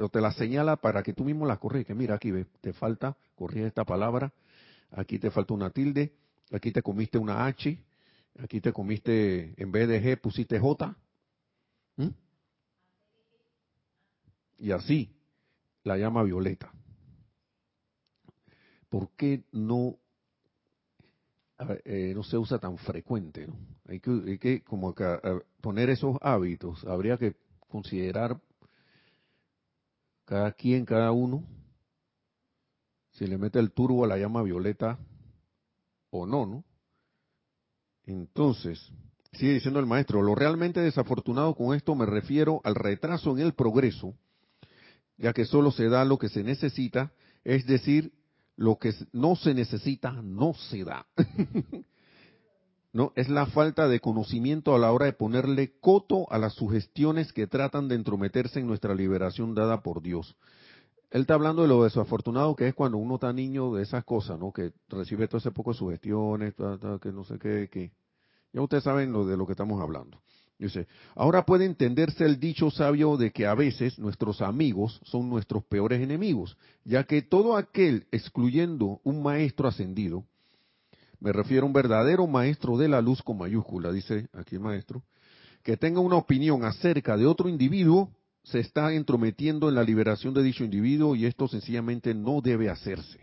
O te las señala para que tú mismo las corriges. Que mira, aquí te falta, corrige esta palabra, aquí te falta una tilde, aquí te comiste una H, Aquí te comiste, en vez de G pusiste J. Y así la llama violeta. ¿Por qué no, eh, no se usa tan frecuente? Hay, que, hay que como poner esos hábitos. Habría que considerar cada quien, cada uno, si le mete el turbo a la llama violeta o no, ¿no? Entonces, sigue diciendo el maestro, lo realmente desafortunado con esto me refiero al retraso en el progreso, ya que solo se da lo que se necesita, es decir, lo que no se necesita no se da. no, es la falta de conocimiento a la hora de ponerle coto a las sugestiones que tratan de entrometerse en nuestra liberación dada por Dios. Él está hablando de lo desafortunado que es cuando uno está niño de esas cosas, ¿no? Que recibe todo ese poco de sugestiones, que no sé qué, que ya ustedes saben lo de lo que estamos hablando. Dice, ahora puede entenderse el dicho sabio de que a veces nuestros amigos son nuestros peores enemigos, ya que todo aquel, excluyendo un maestro ascendido, me refiero a un verdadero maestro de la luz con mayúscula, dice aquí el maestro, que tenga una opinión acerca de otro individuo, se está entrometiendo en la liberación de dicho individuo y esto sencillamente no debe hacerse.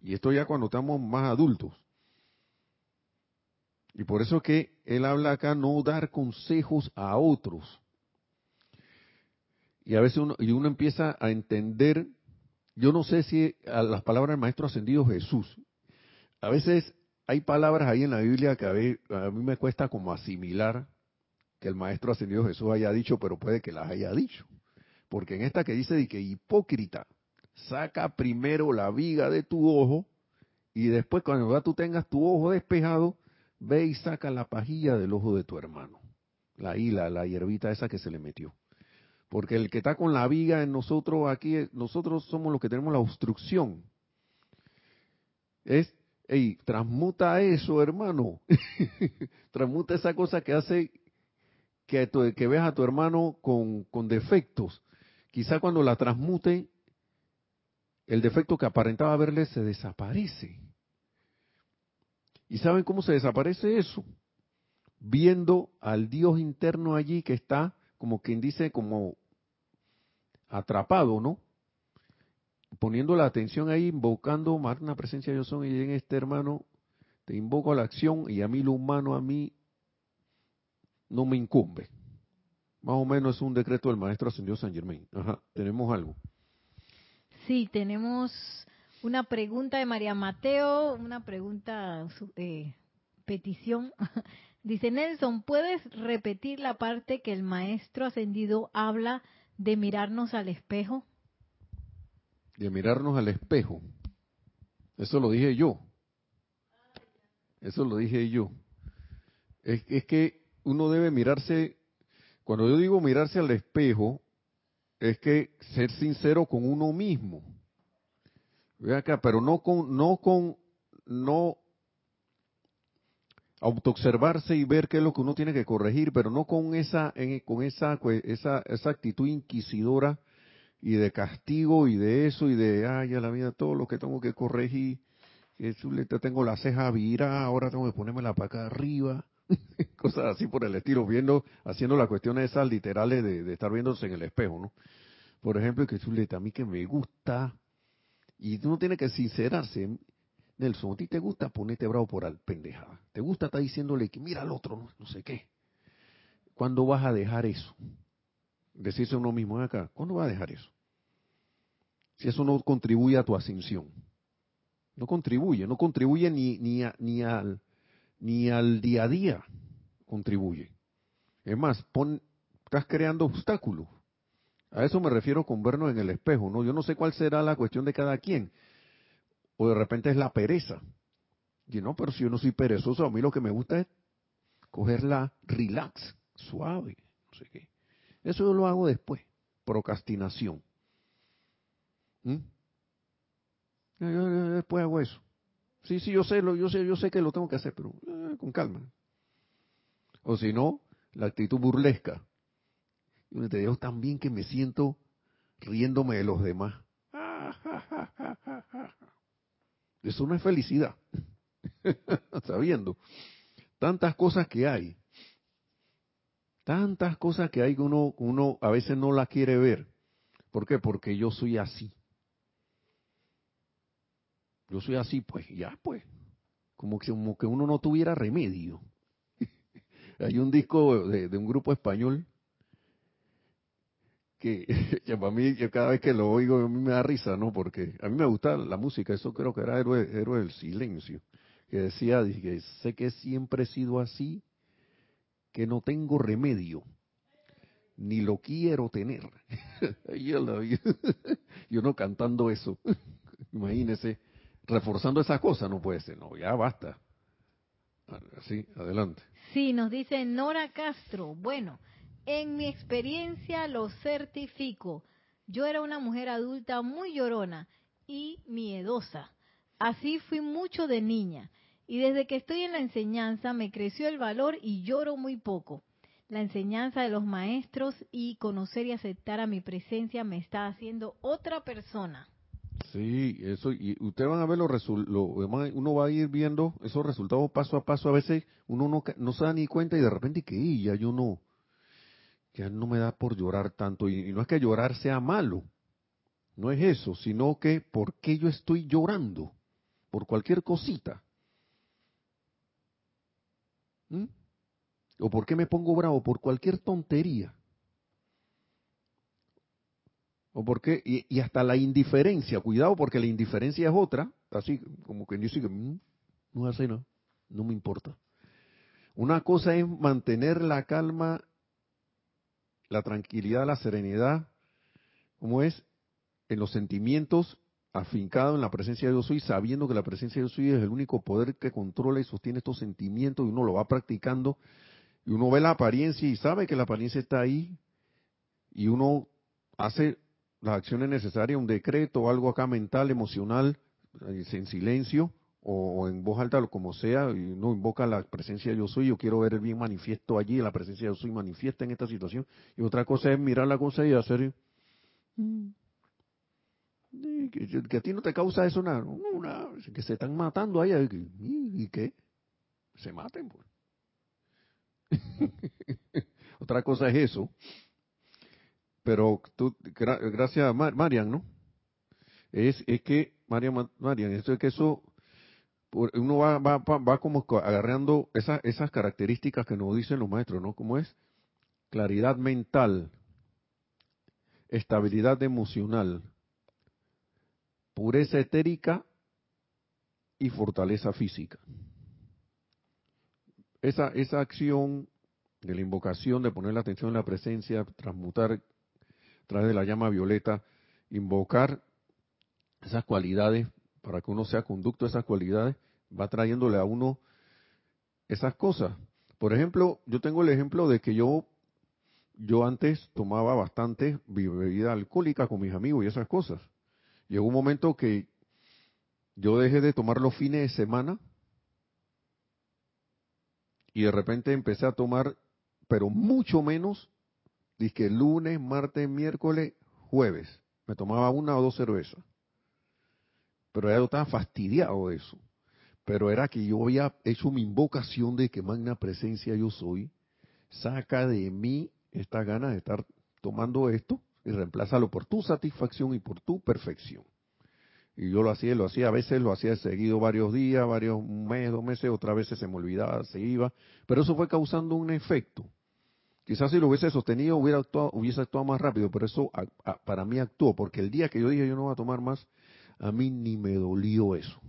Y esto ya cuando estamos más adultos. Y por eso que él habla acá no dar consejos a otros. Y a veces uno, y uno empieza a entender, yo no sé si a las palabras del Maestro Ascendido Jesús, a veces hay palabras ahí en la Biblia que a, a mí me cuesta como asimilar que el maestro ascendido Jesús haya dicho, pero puede que las haya dicho. Porque en esta que dice de que hipócrita, saca primero la viga de tu ojo y después cuando ya tú tengas tu ojo despejado, ve y saca la pajilla del ojo de tu hermano. La hila, la hierbita esa que se le metió. Porque el que está con la viga en nosotros aquí, nosotros somos los que tenemos la obstrucción. Es, ey, transmuta eso, hermano. transmuta esa cosa que hace que, que veas a tu hermano con, con defectos. Quizá cuando la transmute, el defecto que aparentaba verle se desaparece. ¿Y saben cómo se desaparece eso? Viendo al Dios interno allí que está, como quien dice, como atrapado, ¿no? Poniendo la atención ahí, invocando, una presencia yo soy y en este hermano, te invoco a la acción y a mí lo humano, a mí no me incumbe. Más o menos es un decreto del maestro ascendido San Germain. Ajá, tenemos algo. Sí, tenemos una pregunta de María Mateo, una pregunta, eh, petición. Dice Nelson, ¿puedes repetir la parte que el maestro ascendido habla de mirarnos al espejo? De mirarnos al espejo. Eso lo dije yo. Eso lo dije yo. Es, es que uno debe mirarse, cuando yo digo mirarse al espejo, es que ser sincero con uno mismo. Ve acá, pero no con, no con, no autoobservarse y ver qué es lo que uno tiene que corregir, pero no con esa, con esa, esa, esa actitud inquisidora y de castigo y de eso y de, ay, a la vida todo lo que tengo que corregir, que tengo la ceja vira, ahora tengo que ponerme la paca arriba, cosas así por el estilo, viendo, haciendo las cuestiones esas literales de, de estar viéndose en el espejo, ¿no? Por ejemplo, que chuleta, a mí que me gusta, y tú no tienes que sincerarse, Nelson, a ti te gusta ponerte bravo por al pendejada. Te gusta estar diciéndole que mira al otro, no, sé qué. ¿Cuándo vas a dejar eso? Decirse a uno mismo acá, ¿cuándo vas a dejar eso? Si eso no contribuye a tu ascensión. No contribuye, no contribuye ni, ni, ni, al, ni al día a día. Contribuye. Es más, pon, estás creando obstáculos. A eso me refiero con vernos en el espejo, ¿no? Yo no sé cuál será la cuestión de cada quien, o de repente es la pereza. Y no, pero si yo no soy perezoso, a mí lo que me gusta es cogerla relax, suave, no sé qué. Eso yo lo hago después, procrastinación. ¿Mm? Yo, después hago eso. Sí, sí, yo sé, lo, yo sé, yo sé que lo tengo que hacer, pero eh, con calma. O si no, la actitud burlesca. Y te digo también que me siento riéndome de los demás. Eso no es felicidad. Sabiendo tantas cosas que hay. Tantas cosas que hay que uno, uno a veces no las quiere ver. ¿Por qué? Porque yo soy así. Yo soy así, pues ya, pues. Como que, como que uno no tuviera remedio. hay un disco de, un grupo español que, para mí, cada vez que lo oigo, a mí me da risa, ¿no? Porque a mí me gusta la música, eso creo que era Héroe, del Silencio, que decía, dije, sé que siempre he sido así, que no tengo remedio, ni lo quiero tener. y uno cantando eso, imagínese, reforzando esa cosa, no puede ser, no, ya basta. Así, adelante. Sí, nos dice Nora Castro, bueno, en mi experiencia lo certifico. Yo era una mujer adulta muy llorona y miedosa. Así fui mucho de niña. Y desde que estoy en la enseñanza me creció el valor y lloro muy poco. La enseñanza de los maestros y conocer y aceptar a mi presencia me está haciendo otra persona. Sí, eso, y ustedes van a ver los resultados, uno va a ir viendo esos resultados paso a paso, a veces uno no, no se da ni cuenta y de repente que ya yo no, ya no me da por llorar tanto. Y, no es que llorar sea malo, no es eso, sino que ¿por qué yo estoy llorando? Por cualquier cosita. ¿Mm? ¿O por qué me pongo bravo? Por cualquier tontería. ¿O por qué? Y, hasta la indiferencia, cuidado porque la indiferencia es otra, así como que dice que mm, no hace nada, no me importa. Una cosa es mantener la calma la tranquilidad, la serenidad, como es en los sentimientos afincado en la presencia de Dios soy, sabiendo que la presencia de Dios soy es el único poder que controla y sostiene estos sentimientos y uno lo va practicando y uno ve la apariencia y sabe que la apariencia está ahí y uno hace las acciones necesarias, un decreto algo acá mental, emocional, eh, en silencio o, en voz alta, como sea, y uno invoca la presencia de yo soy, yo quiero ver el bien manifiesto allí, la presencia de yo soy manifiesta en esta situación. Y otra cosa es mirar la cosa y hacer... Mm, que, a ti no te causa eso una que se están matando ahí y, que se maten pues. Otra cosa es eso. Pero tú gracias a Marian no es es que Marian Marian eso es que eso uno va, va, va, como agarrando esas, esas características que nos dicen los maestros, ¿no? Como es claridad mental, estabilidad emocional, pureza etérica y fortaleza física. Esa, esa acción de la invocación, de poner la atención en la presencia, transmutar a través de la llama violeta, invocar esas cualidades para que uno sea conducto de esas cualidades, va trayéndole a uno esas cosas. Por ejemplo, yo tengo el ejemplo de que yo yo antes tomaba bastante bebida alcohólica con mis amigos y esas cosas. Llegó un momento que yo dejé de tomar los fines de semana y de repente empecé a tomar, pero mucho menos, dije lunes, martes, miércoles, jueves. Me tomaba una o dos cervezas. Pero ya yo estaba fastidiado de eso. Pero era que yo había hecho mi invocación de que magna presencia yo soy. Saca de mí esta gana de estar tomando esto y reemplázalo por tu satisfacción y por tu perfección. Y yo lo hacía, lo hacía, a veces lo hacía seguido varios días, varios meses, dos meses, otras veces se me olvidaba, se iba, pero eso fue causando un efecto. Quizás si lo hubiese sostenido hubiera actuado, hubiese actuado más rápido, pero eso para mí actuó, porque el día que yo dije yo no voy a tomar más, a mí ni me dolió eso.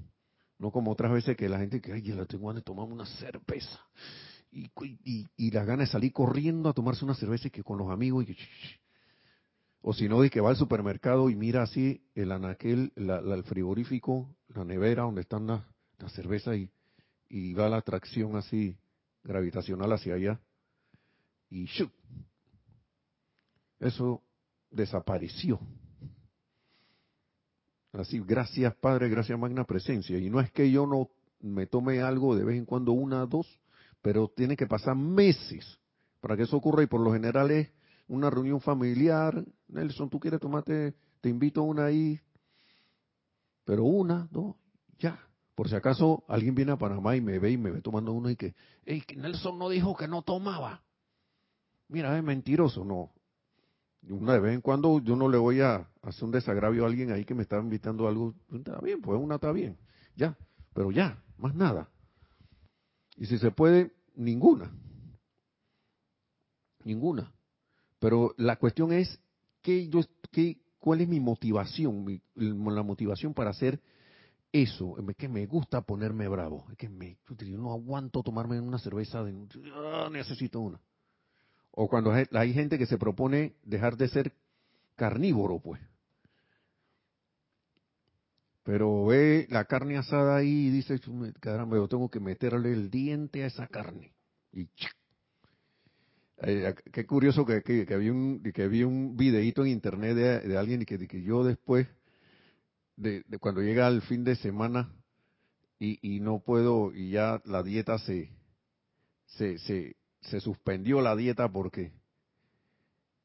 No como otras veces que la gente que, ay, ya la tengo ganas de tomar una cerveza. Y, las ganas de salir corriendo a tomarse una cerveza y que con los amigos y que, o si no, de que va al supermercado y mira así el anaquel, el frigorífico, la nevera donde están las la cervezas y, y va la atracción así gravitacional hacia allá. Y. Eso desapareció. Así, gracias Padre, gracias Magna Presencia. Y no es que yo no me tome algo de vez en cuando, una, dos, pero tiene que pasar meses para que eso ocurra y por lo general es una reunión familiar, Nelson, tú quieres tomarte, te invito a una ahí, pero una, dos, ya. Por si acaso alguien viene a Panamá y me ve y me ve tomando una y que, hey, Nelson no dijo que no tomaba. Mira, es mentiroso, no. Una de vez en cuando yo no le voy a hacer un desagravio a alguien ahí que me está invitando a algo. Está bien, pues una está bien, ya. Pero ya, más nada. Y si se puede, ninguna. Ninguna. Pero la cuestión es, ¿qué yo, qué, ¿cuál es mi motivación? la motivación para hacer eso, que me gusta ponerme bravo, es que me, yo no aguanto tomarme una cerveza, de, ah, necesito una. O cuando hay gente que se propone dejar de ser carnívoro, pues. Pero ve la carne asada ahí y dice, caramba, yo tengo que meterle el diente a esa carne. Y qué curioso que, que, había un que había un videíto en internet de, alguien y que, que, yo después de, cuando llega el fin de semana y, y, no puedo y ya la dieta se se, se se suspendió la dieta porque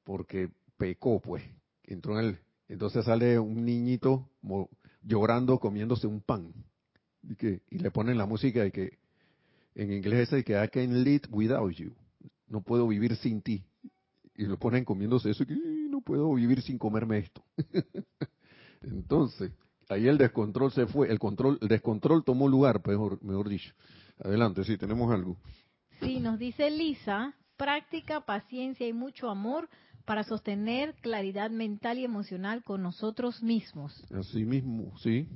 porque pecó pues. Entró en el entonces sale un niñito llorando comiéndose un pan. Y, que, y le ponen la música de que en inglés es que I can live without you no puedo vivir sin ti. Y lo ponen comiéndose eso, y no puedo vivir sin comerme esto. Entonces, ahí el descontrol se fue, el control, el descontrol tomó lugar, mejor, mejor dicho. Adelante, sí, tenemos algo. Sí, nos dice Lisa, práctica, paciencia y mucho amor para sostener claridad mental y emocional con nosotros mismos. Así mismo, sí.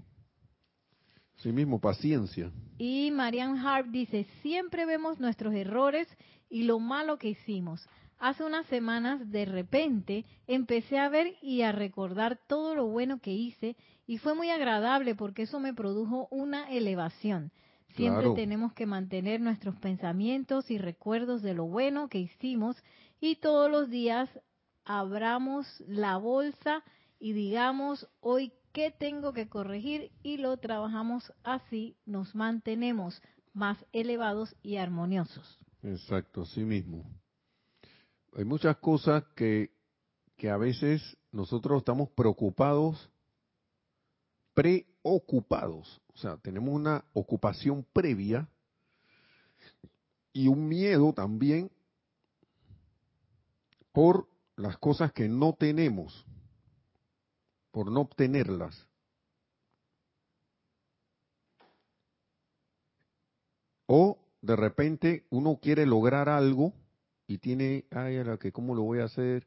Así mismo, paciencia. Y Marianne Hart dice, siempre vemos nuestros errores y lo malo que hicimos. Hace unas semanas, de repente, empecé a ver y a recordar todo lo bueno que hice y fue muy agradable porque eso me produjo una elevación. Siempre Claro. tenemos que mantener nuestros pensamientos y recuerdos de lo bueno que hicimos y todos los días abramos la bolsa y digamos hoy qué tengo que corregir y lo trabajamos así, nos mantenemos más elevados y armoniosos. Exacto, así mismo. Hay muchas cosas que, que a veces nosotros estamos preocupados, preocupados. O sea, tenemos una ocupación previa y un miedo también por las cosas que no tenemos, por no obtenerlas. O de repente uno quiere lograr algo y tiene, ay, a la que cómo lo voy a hacer,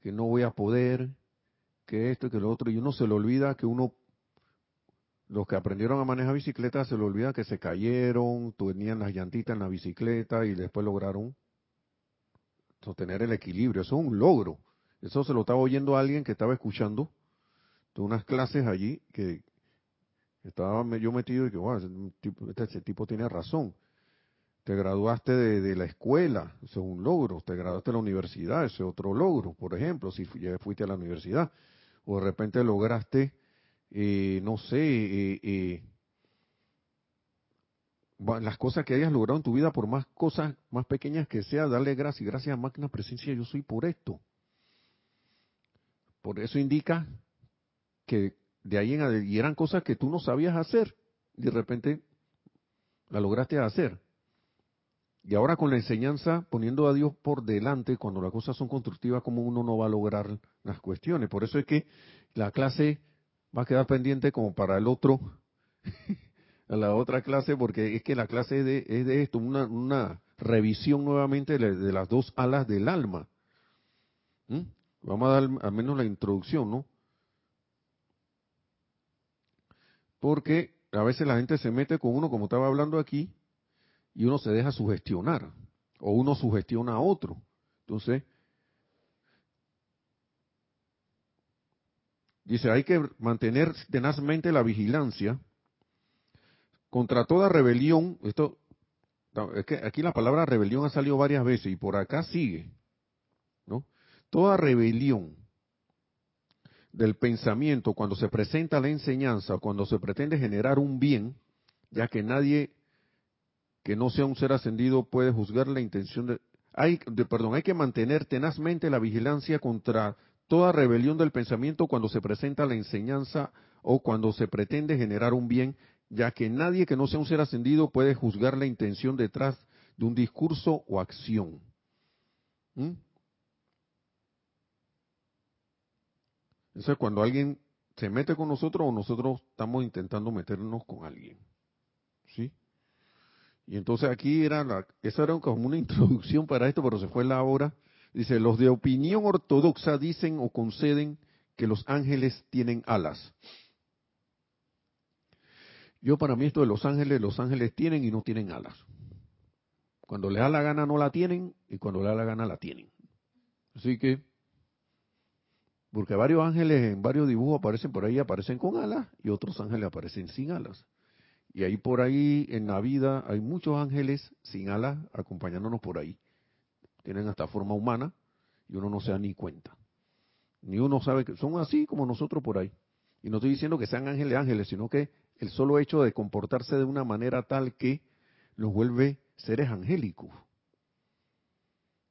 que no voy a poder, que esto, que lo otro, y uno se le olvida que uno, los que aprendieron a manejar bicicleta, se le olvida que se cayeron, tenían las llantitas en la bicicleta y después lograron sostener el equilibrio. Eso es un logro. Eso se lo estaba oyendo a alguien que estaba escuchando de unas clases allí que estaba yo metido y que, wow, ese tipo, este, ese tipo tiene razón. Te graduaste de, la escuela, eso es un logro. Te graduaste de la universidad, ese es otro logro. Por ejemplo, si ya fuiste a la universidad. O de repente lograste, eh, no sé, eh, eh, las cosas que hayas logrado en tu vida, por más cosas más pequeñas que sea, darle gracias. Gracias a máquina presencia, yo soy por esto. Por eso indica que de ahí en adelante, y eran cosas que tú no sabías hacer, y de repente la lograste hacer. Y ahora con la enseñanza, poniendo a Dios por delante, cuando las cosas son constructivas, como uno no va a lograr las cuestiones. Por eso es que la clase va a quedar pendiente como para el otro, la otra clase, porque es que la clase es de, es de esto, una, una revisión nuevamente de, de las dos alas del alma. ¿Mm? Vamos a dar al menos la introducción, ¿no? Porque a veces la gente se mete con uno, como estaba hablando aquí, y uno se deja sugestionar, o uno sugestiona a otro. Entonces, dice, hay que mantener tenazmente la vigilancia contra toda rebelión. Esto, es que aquí la palabra rebelión ha salido varias veces y por acá sigue, ¿no? Toda rebelión del pensamiento cuando se presenta la enseñanza, cuando se pretende generar un bien, ya que nadie que no sea un ser ascendido puede juzgar la intención de, hay, de, perdón, hay que mantener tenazmente la vigilancia contra toda rebelión del pensamiento cuando se presenta la enseñanza o cuando se pretende generar un bien, ya que nadie que no sea un ser ascendido puede juzgar la intención detrás de un discurso o acción. ¿Mm? Eso es cuando alguien se mete con nosotros o nosotros estamos intentando meternos con alguien. ¿Sí? Y entonces aquí era la, esa era como una introducción para esto, pero se fue la hora. Dice, los de opinión ortodoxa dicen o conceden que los ángeles tienen alas. Yo para mí esto de los ángeles, los ángeles tienen y no tienen alas. Cuando les da la gana no la tienen y cuando les da la gana la tienen. Así que, porque varios ángeles en varios dibujos aparecen por ahí, aparecen con alas y otros ángeles aparecen sin alas. Y ahí por ahí en la vida hay muchos ángeles sin alas acompañándonos por ahí. Tienen hasta forma humana y uno no se da ni cuenta. Ni uno sabe que son así como nosotros por ahí. Y no estoy diciendo que sean ángeles ángeles, sino que el solo hecho de comportarse de una manera tal que los vuelve seres angélicos.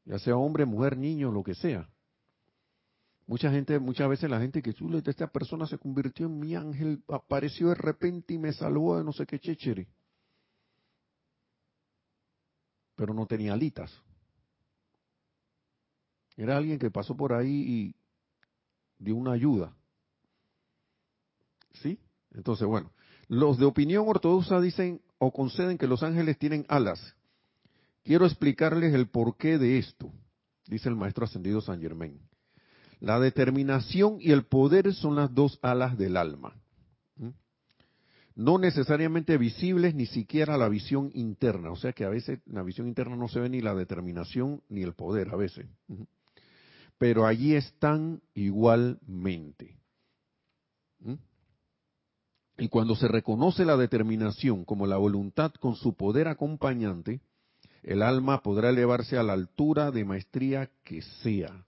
Ya sea hombre, mujer, niño, lo que sea. Mucha gente, muchas veces la gente que chule, esta persona se convirtió en mi ángel, apareció de repente y me salvó de no sé qué chéchere. Pero no tenía alitas. Era alguien que pasó por ahí y dio una ayuda. ¿Sí? Entonces, bueno, los de opinión ortodoxa dicen o conceden que los ángeles tienen alas. Quiero explicarles el porqué de esto, dice el maestro ascendido San Germain. La determinación y el poder son las dos alas del alma. ¿Mm? no necesariamente visibles ni siquiera la visión interna, o sea que a veces en la visión interna no se ve ni la determinación ni el poder a veces, pero allí están igualmente. Y cuando se reconoce la determinación como la voluntad con su poder acompañante, el alma podrá elevarse a la altura de maestría que sea.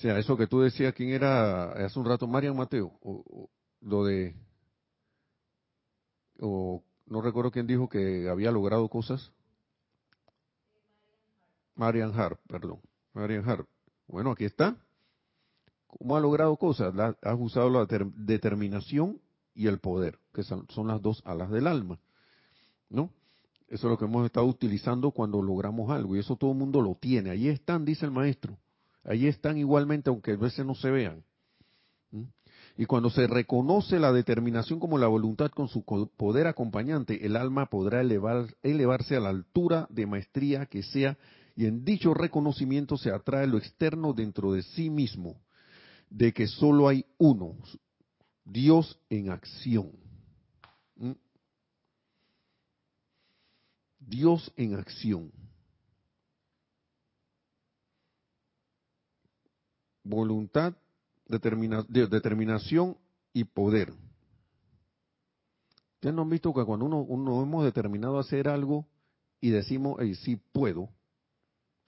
O sea, eso que tú decías, ¿quién era hace un rato? Marian Mateo, o, lo de, o no recuerdo quién dijo que había logrado cosas. Marian Hart, perdón. Marian Hart. Bueno, aquí está. ¿Cómo ha logrado cosas? ha usado la determinación y el poder, que son, las dos alas del alma. ¿No? Eso es lo que hemos estado utilizando cuando logramos algo, y eso todo el mundo lo tiene. Allí están, dice el maestro. Allí están igualmente, aunque a veces no se vean. Y cuando se reconoce la determinación como la voluntad con su poder acompañante, el alma podrá elevar, elevarse a la altura de maestría que sea, y en dicho reconocimiento se atrae lo externo dentro de sí mismo, de que solo hay uno, Dios en acción. ¿Mm? Dios en acción. Voluntad, determinación y poder. Ustedes no han visto que cuando uno, uno hemos determinado hacer algo y decimos, hey, sí puedo,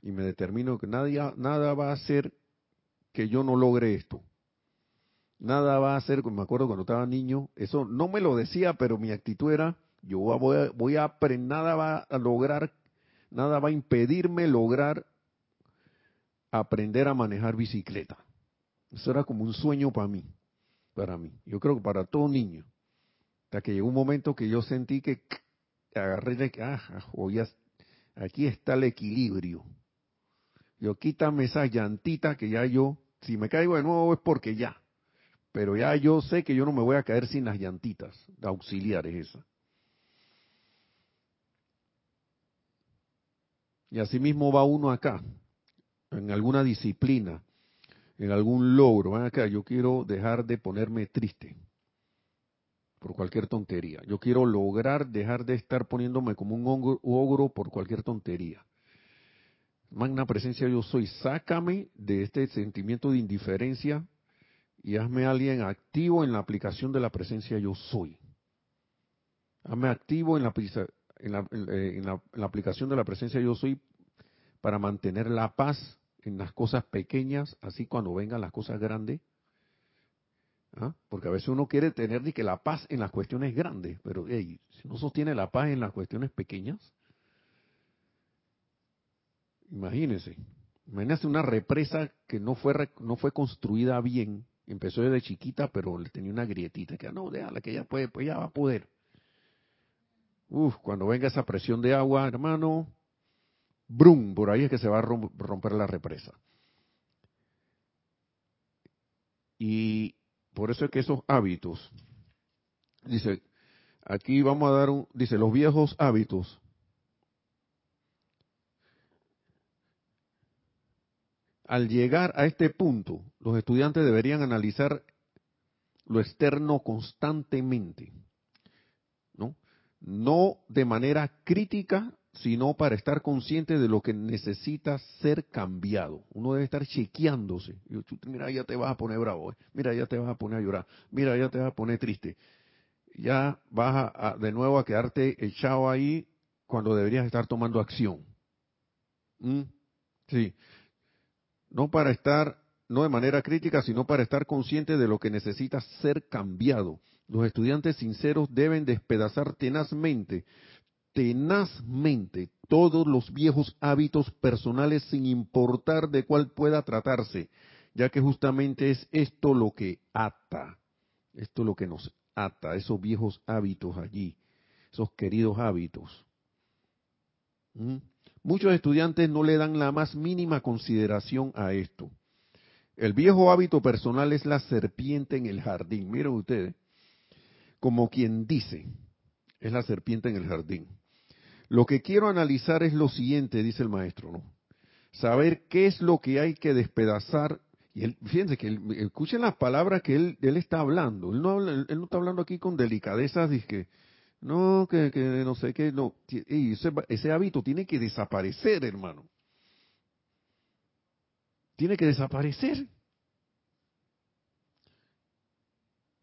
y me determino que nadie, nada va a hacer que yo no logre esto nada va a hacer, me acuerdo cuando estaba niño, eso no me lo decía, pero mi actitud era, yo voy a, voy a aprender, nada va a lograr, nada va a impedirme lograr aprender a manejar bicicleta. Eso era como un sueño para mí, para mí. Yo creo que para todo niño. Hasta que llegó un momento que yo sentí que agarré ah, aquí está el equilibrio. Yo quítame esa llantita que ya yo, si me caigo de nuevo es porque ya. Pero ya yo sé que yo no me voy a caer sin las llantitas auxiliares esas. Y así mismo va uno acá, en alguna disciplina, en algún logro. Van acá, yo quiero dejar de ponerme triste por cualquier tontería. Yo quiero lograr dejar de estar poniéndome como un ogro por cualquier tontería. Magna presencia yo soy, sácame de este sentimiento de indiferencia y hazme alguien activo en la aplicación de la presencia yo soy. Hazme activo en la, en la, en la, aplicación de la presencia yo soy para mantener la paz en las cosas pequeñas, así cuando vengan las cosas grandes. ¿Ah? Porque a veces uno quiere tener que la paz en las cuestiones grandes, pero si no sostiene la paz en las cuestiones pequeñas, imagínese, imagínese una represa que no fue no fue construida bien Empezó desde chiquita, pero le tenía una grietita. Que no, déjala, que ella puede, pues ya va a poder. Uf, cuando venga esa presión de agua, hermano, brum, por ahí es que se va a romper la represa. Y por eso es que esos hábitos, dice, aquí vamos a dar un, dice, los viejos hábitos al llegar a este punto, los estudiantes deberían analizar lo externo constantemente, ¿no? No de manera crítica, sino para estar consciente de lo que necesita ser cambiado. Uno debe estar chequeándose. Mira, ya te vas a poner bravo, ¿eh? mira, ya te vas a poner a llorar, mira, ya te vas a poner triste. Ya vas de nuevo a quedarte echado ahí cuando deberías estar tomando acción. ¿Mm? Sí, no para estar, no de manera crítica, sino para estar consciente de lo que necesita ser cambiado. Los estudiantes sinceros deben despedazar tenazmente, tenazmente, todos los viejos hábitos personales sin importar de cuál pueda tratarse, ya que justamente es esto lo que ata, esto lo que nos ata, esos viejos hábitos allí, esos queridos hábitos. ¿Mm? Muchos estudiantes no le dan la más mínima consideración a esto. El viejo hábito personal es la serpiente en el jardín. Miren ustedes, como quien dice, es la serpiente en el jardín. Lo que quiero analizar es lo siguiente, dice el maestro, ¿no? Saber qué es lo que hay que despedazar Y él, fíjense que escuchen las palabras que él, él está hablando. Él no, él no está hablando aquí con delicadezas, dice que no, que, que no sé qué, no. Ese, ese hábito tiene que desaparecer, hermano. Tiene que desaparecer.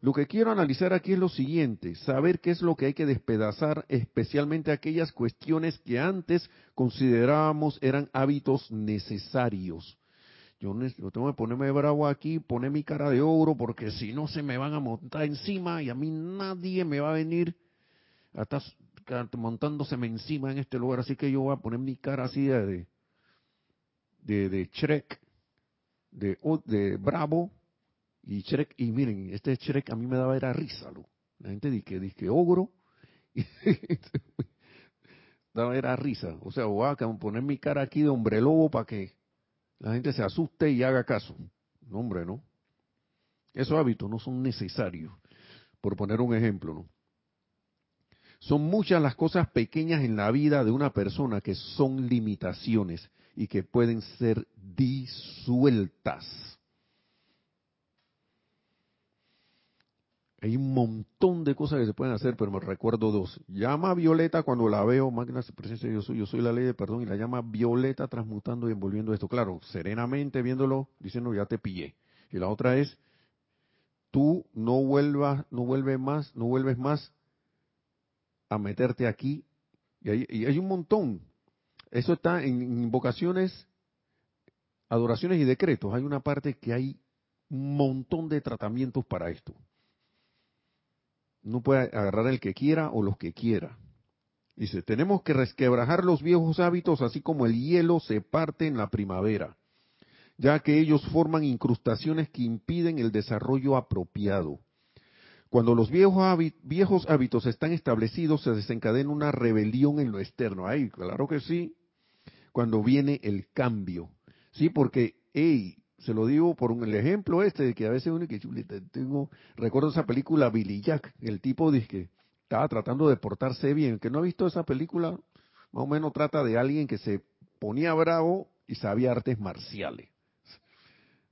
Lo que quiero analizar aquí es lo siguiente, saber qué es lo que hay que despedazar, especialmente aquellas cuestiones que antes considerábamos eran hábitos necesarios. Yo, tengo que ponerme bravo aquí, poner mi cara de ogro, porque si no se me van a montar encima y a mí nadie me va a venir a montándoseme encima en este lugar, así que yo voy a poner mi cara así de, de, de Shrek, de, de Bravo, y Shrek, y miren, este Shrek a mí me daba era risa, lo. la gente dice que, dice ogro, y daba era risa, o sea, voy a poner mi cara aquí de hombre lobo para que la gente se asuste y haga caso. No, hombre, no. Esos hábitos no son necesarios, por poner un ejemplo, ¿no? Son muchas las cosas pequeñas en la vida de una persona que son limitaciones y que pueden ser disueltas. Hay un montón de cosas que se pueden hacer, pero me recuerdo dos. Llama Violeta cuando la veo, de presencia yo soy, yo soy la ley de perdón, y la llama Violeta transmutando y envolviendo esto. Claro, serenamente viéndolo, diciendo ya te pillé. Y la otra es, tú no vuelvas, no vuelves más, no vuelves más a meterte aquí. Y hay, y hay un montón. Eso está en invocaciones, adoraciones y decretos. Hay una parte que hay un montón de tratamientos para esto. No puede agarrar el que quiera o los que quiera. Dice, tenemos que resquebrajar los viejos hábitos así como el hielo se parte en la primavera, ya que ellos forman incrustaciones que impiden el desarrollo apropiado. Cuando los viejos, hábitos están establecidos, se desencadena una rebelión en lo externo. Ay, claro que sí. Cuando viene el cambio. Sí, porque, hey, se lo digo por un, el ejemplo este de que a veces uno que tengo, recuerdo esa película Billy Jack, el tipo dice que estaba tratando de portarse bien, que no ha visto esa película, más o menos trata de alguien que se ponía bravo y sabía artes marciales.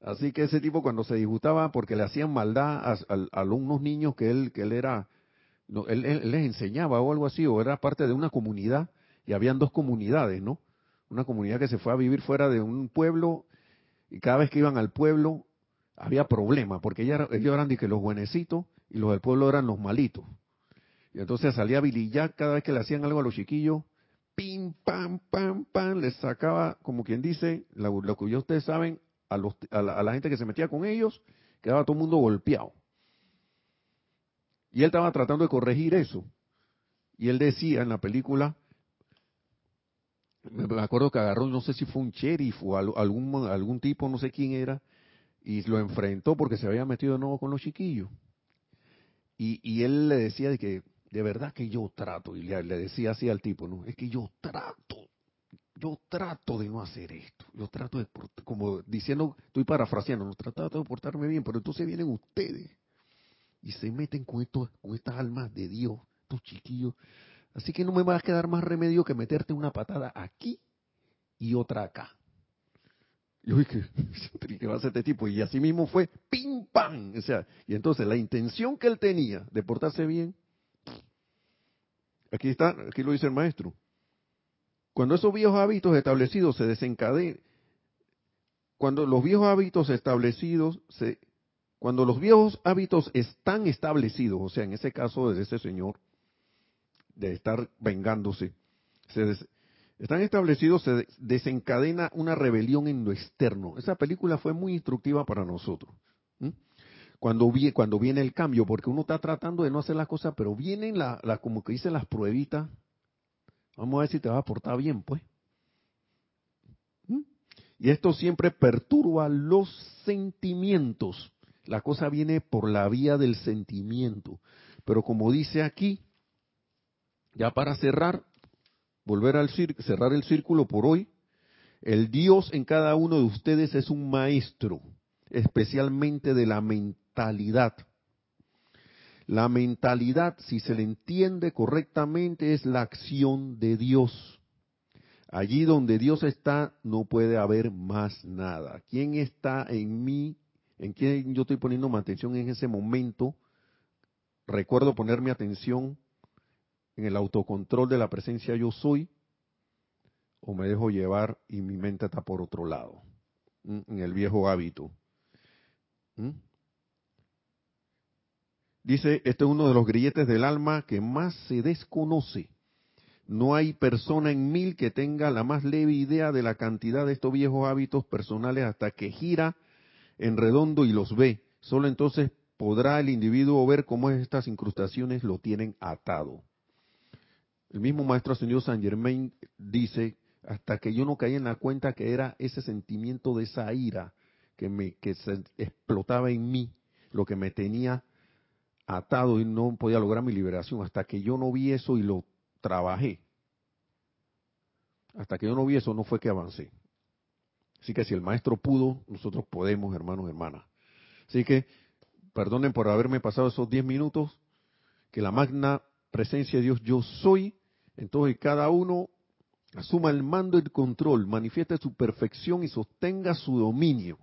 Así que ese tipo cuando se disgustaba porque le hacían maldad a, unos niños que él, que él era, él, él, les enseñaba o algo así, o era parte de una comunidad, y habían dos comunidades, ¿no? Una comunidad que se fue a vivir fuera de un pueblo y cada vez que iban al pueblo había problemas, porque ellos, eran que los buenecitos y los del pueblo eran los malitos. Y entonces salía Billy cada vez que le hacían algo a los chiquillos, pim, pam, pam, pam, les sacaba, como quien dice, lo, que ya ustedes saben, a, los, a, la, gente que se metía con ellos, quedaba todo el mundo golpeado. Y él estaba tratando de corregir eso. Y él decía en la película, me acuerdo que agarró, no sé si fue un sheriff o algún, algún tipo, no sé quién era, y lo enfrentó porque se había metido de nuevo con los chiquillos. Y, y él le decía de que, de verdad que yo trato, y le, decía así al tipo, ¿no? Es que yo trato, yo trato de no hacer esto, yo trato de, como diciendo, estoy parafraseando, no trato de portarme bien, pero entonces vienen ustedes y se meten con, esto, con estas almas de Dios, estos chiquillos, Así que no me va a quedar más remedio que meterte una patada aquí y otra acá. Yo dije, ¿qué va a hacer este tipo? Y así mismo fue, pim, pam. O sea, y entonces la intención que él tenía de portarse bien, aquí está, aquí lo dice el maestro. Cuando esos viejos hábitos establecidos se desencadenan, cuando los viejos hábitos establecidos se, cuando los viejos hábitos están establecidos, o sea, en ese caso de ese señor, de estar vengándose. Se están establecidos, se desencadena una rebelión en lo externo. Esa película fue muy instructiva para nosotros. Cuando, cuando viene el cambio, porque uno está tratando de no hacer las cosas, pero vienen la, como que dicen las pruebitas. Vamos a ver si te va a portar bien, pues. Y esto siempre perturba los sentimientos. La cosa viene por la vía del sentimiento. Pero como dice aquí, ya para cerrar, volver al cerrar el círculo por hoy, el Dios en cada uno de ustedes es un maestro, especialmente de la mentalidad. La mentalidad, si se le entiende correctamente, es la acción de Dios. Allí donde Dios está, no puede haber más nada. ¿Quién está en mí? ¿En quién yo estoy poniendo mi atención en ese momento? Recuerdo poner mi atención en el autocontrol de la presencia yo soy, o me dejo llevar y mi mente está por otro lado, en el viejo hábito. Dice, este es uno de los grilletes del alma que más se desconoce. No hay persona en mil que tenga la más leve idea de la cantidad de estos viejos hábitos personales hasta que gira en redondo y los ve. Solo entonces podrá el individuo ver cómo estas incrustaciones lo tienen atado. El mismo maestro ascendido San Germain dice, hasta que yo no caí en la cuenta que era ese sentimiento de esa ira que me que se explotaba en mí, lo que me tenía atado y no podía lograr mi liberación, hasta que yo no vi eso y lo trabajé. Hasta que yo no vi eso, no fue que avancé. Así que si el maestro pudo, nosotros podemos, hermanos y hermanas. Así que, perdonen por haberme pasado esos diez minutos, que la magna presencia de Dios yo soy, entonces cada uno asuma el mando y el control, manifieste su perfección y sostenga su dominio.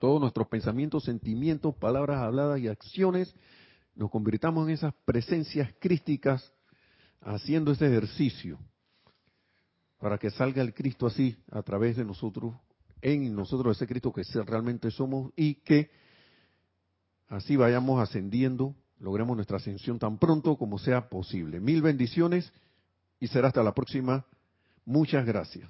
Todos nuestros pensamientos, sentimientos, palabras habladas y acciones nos convirtamos en esas presencias crísticas haciendo ese ejercicio para que salga el Cristo así a través de nosotros, en nosotros ese Cristo que realmente somos y que así vayamos ascendiendo, logremos nuestra ascensión tan pronto como sea posible. Mil bendiciones y será hasta la próxima. Muchas gracias.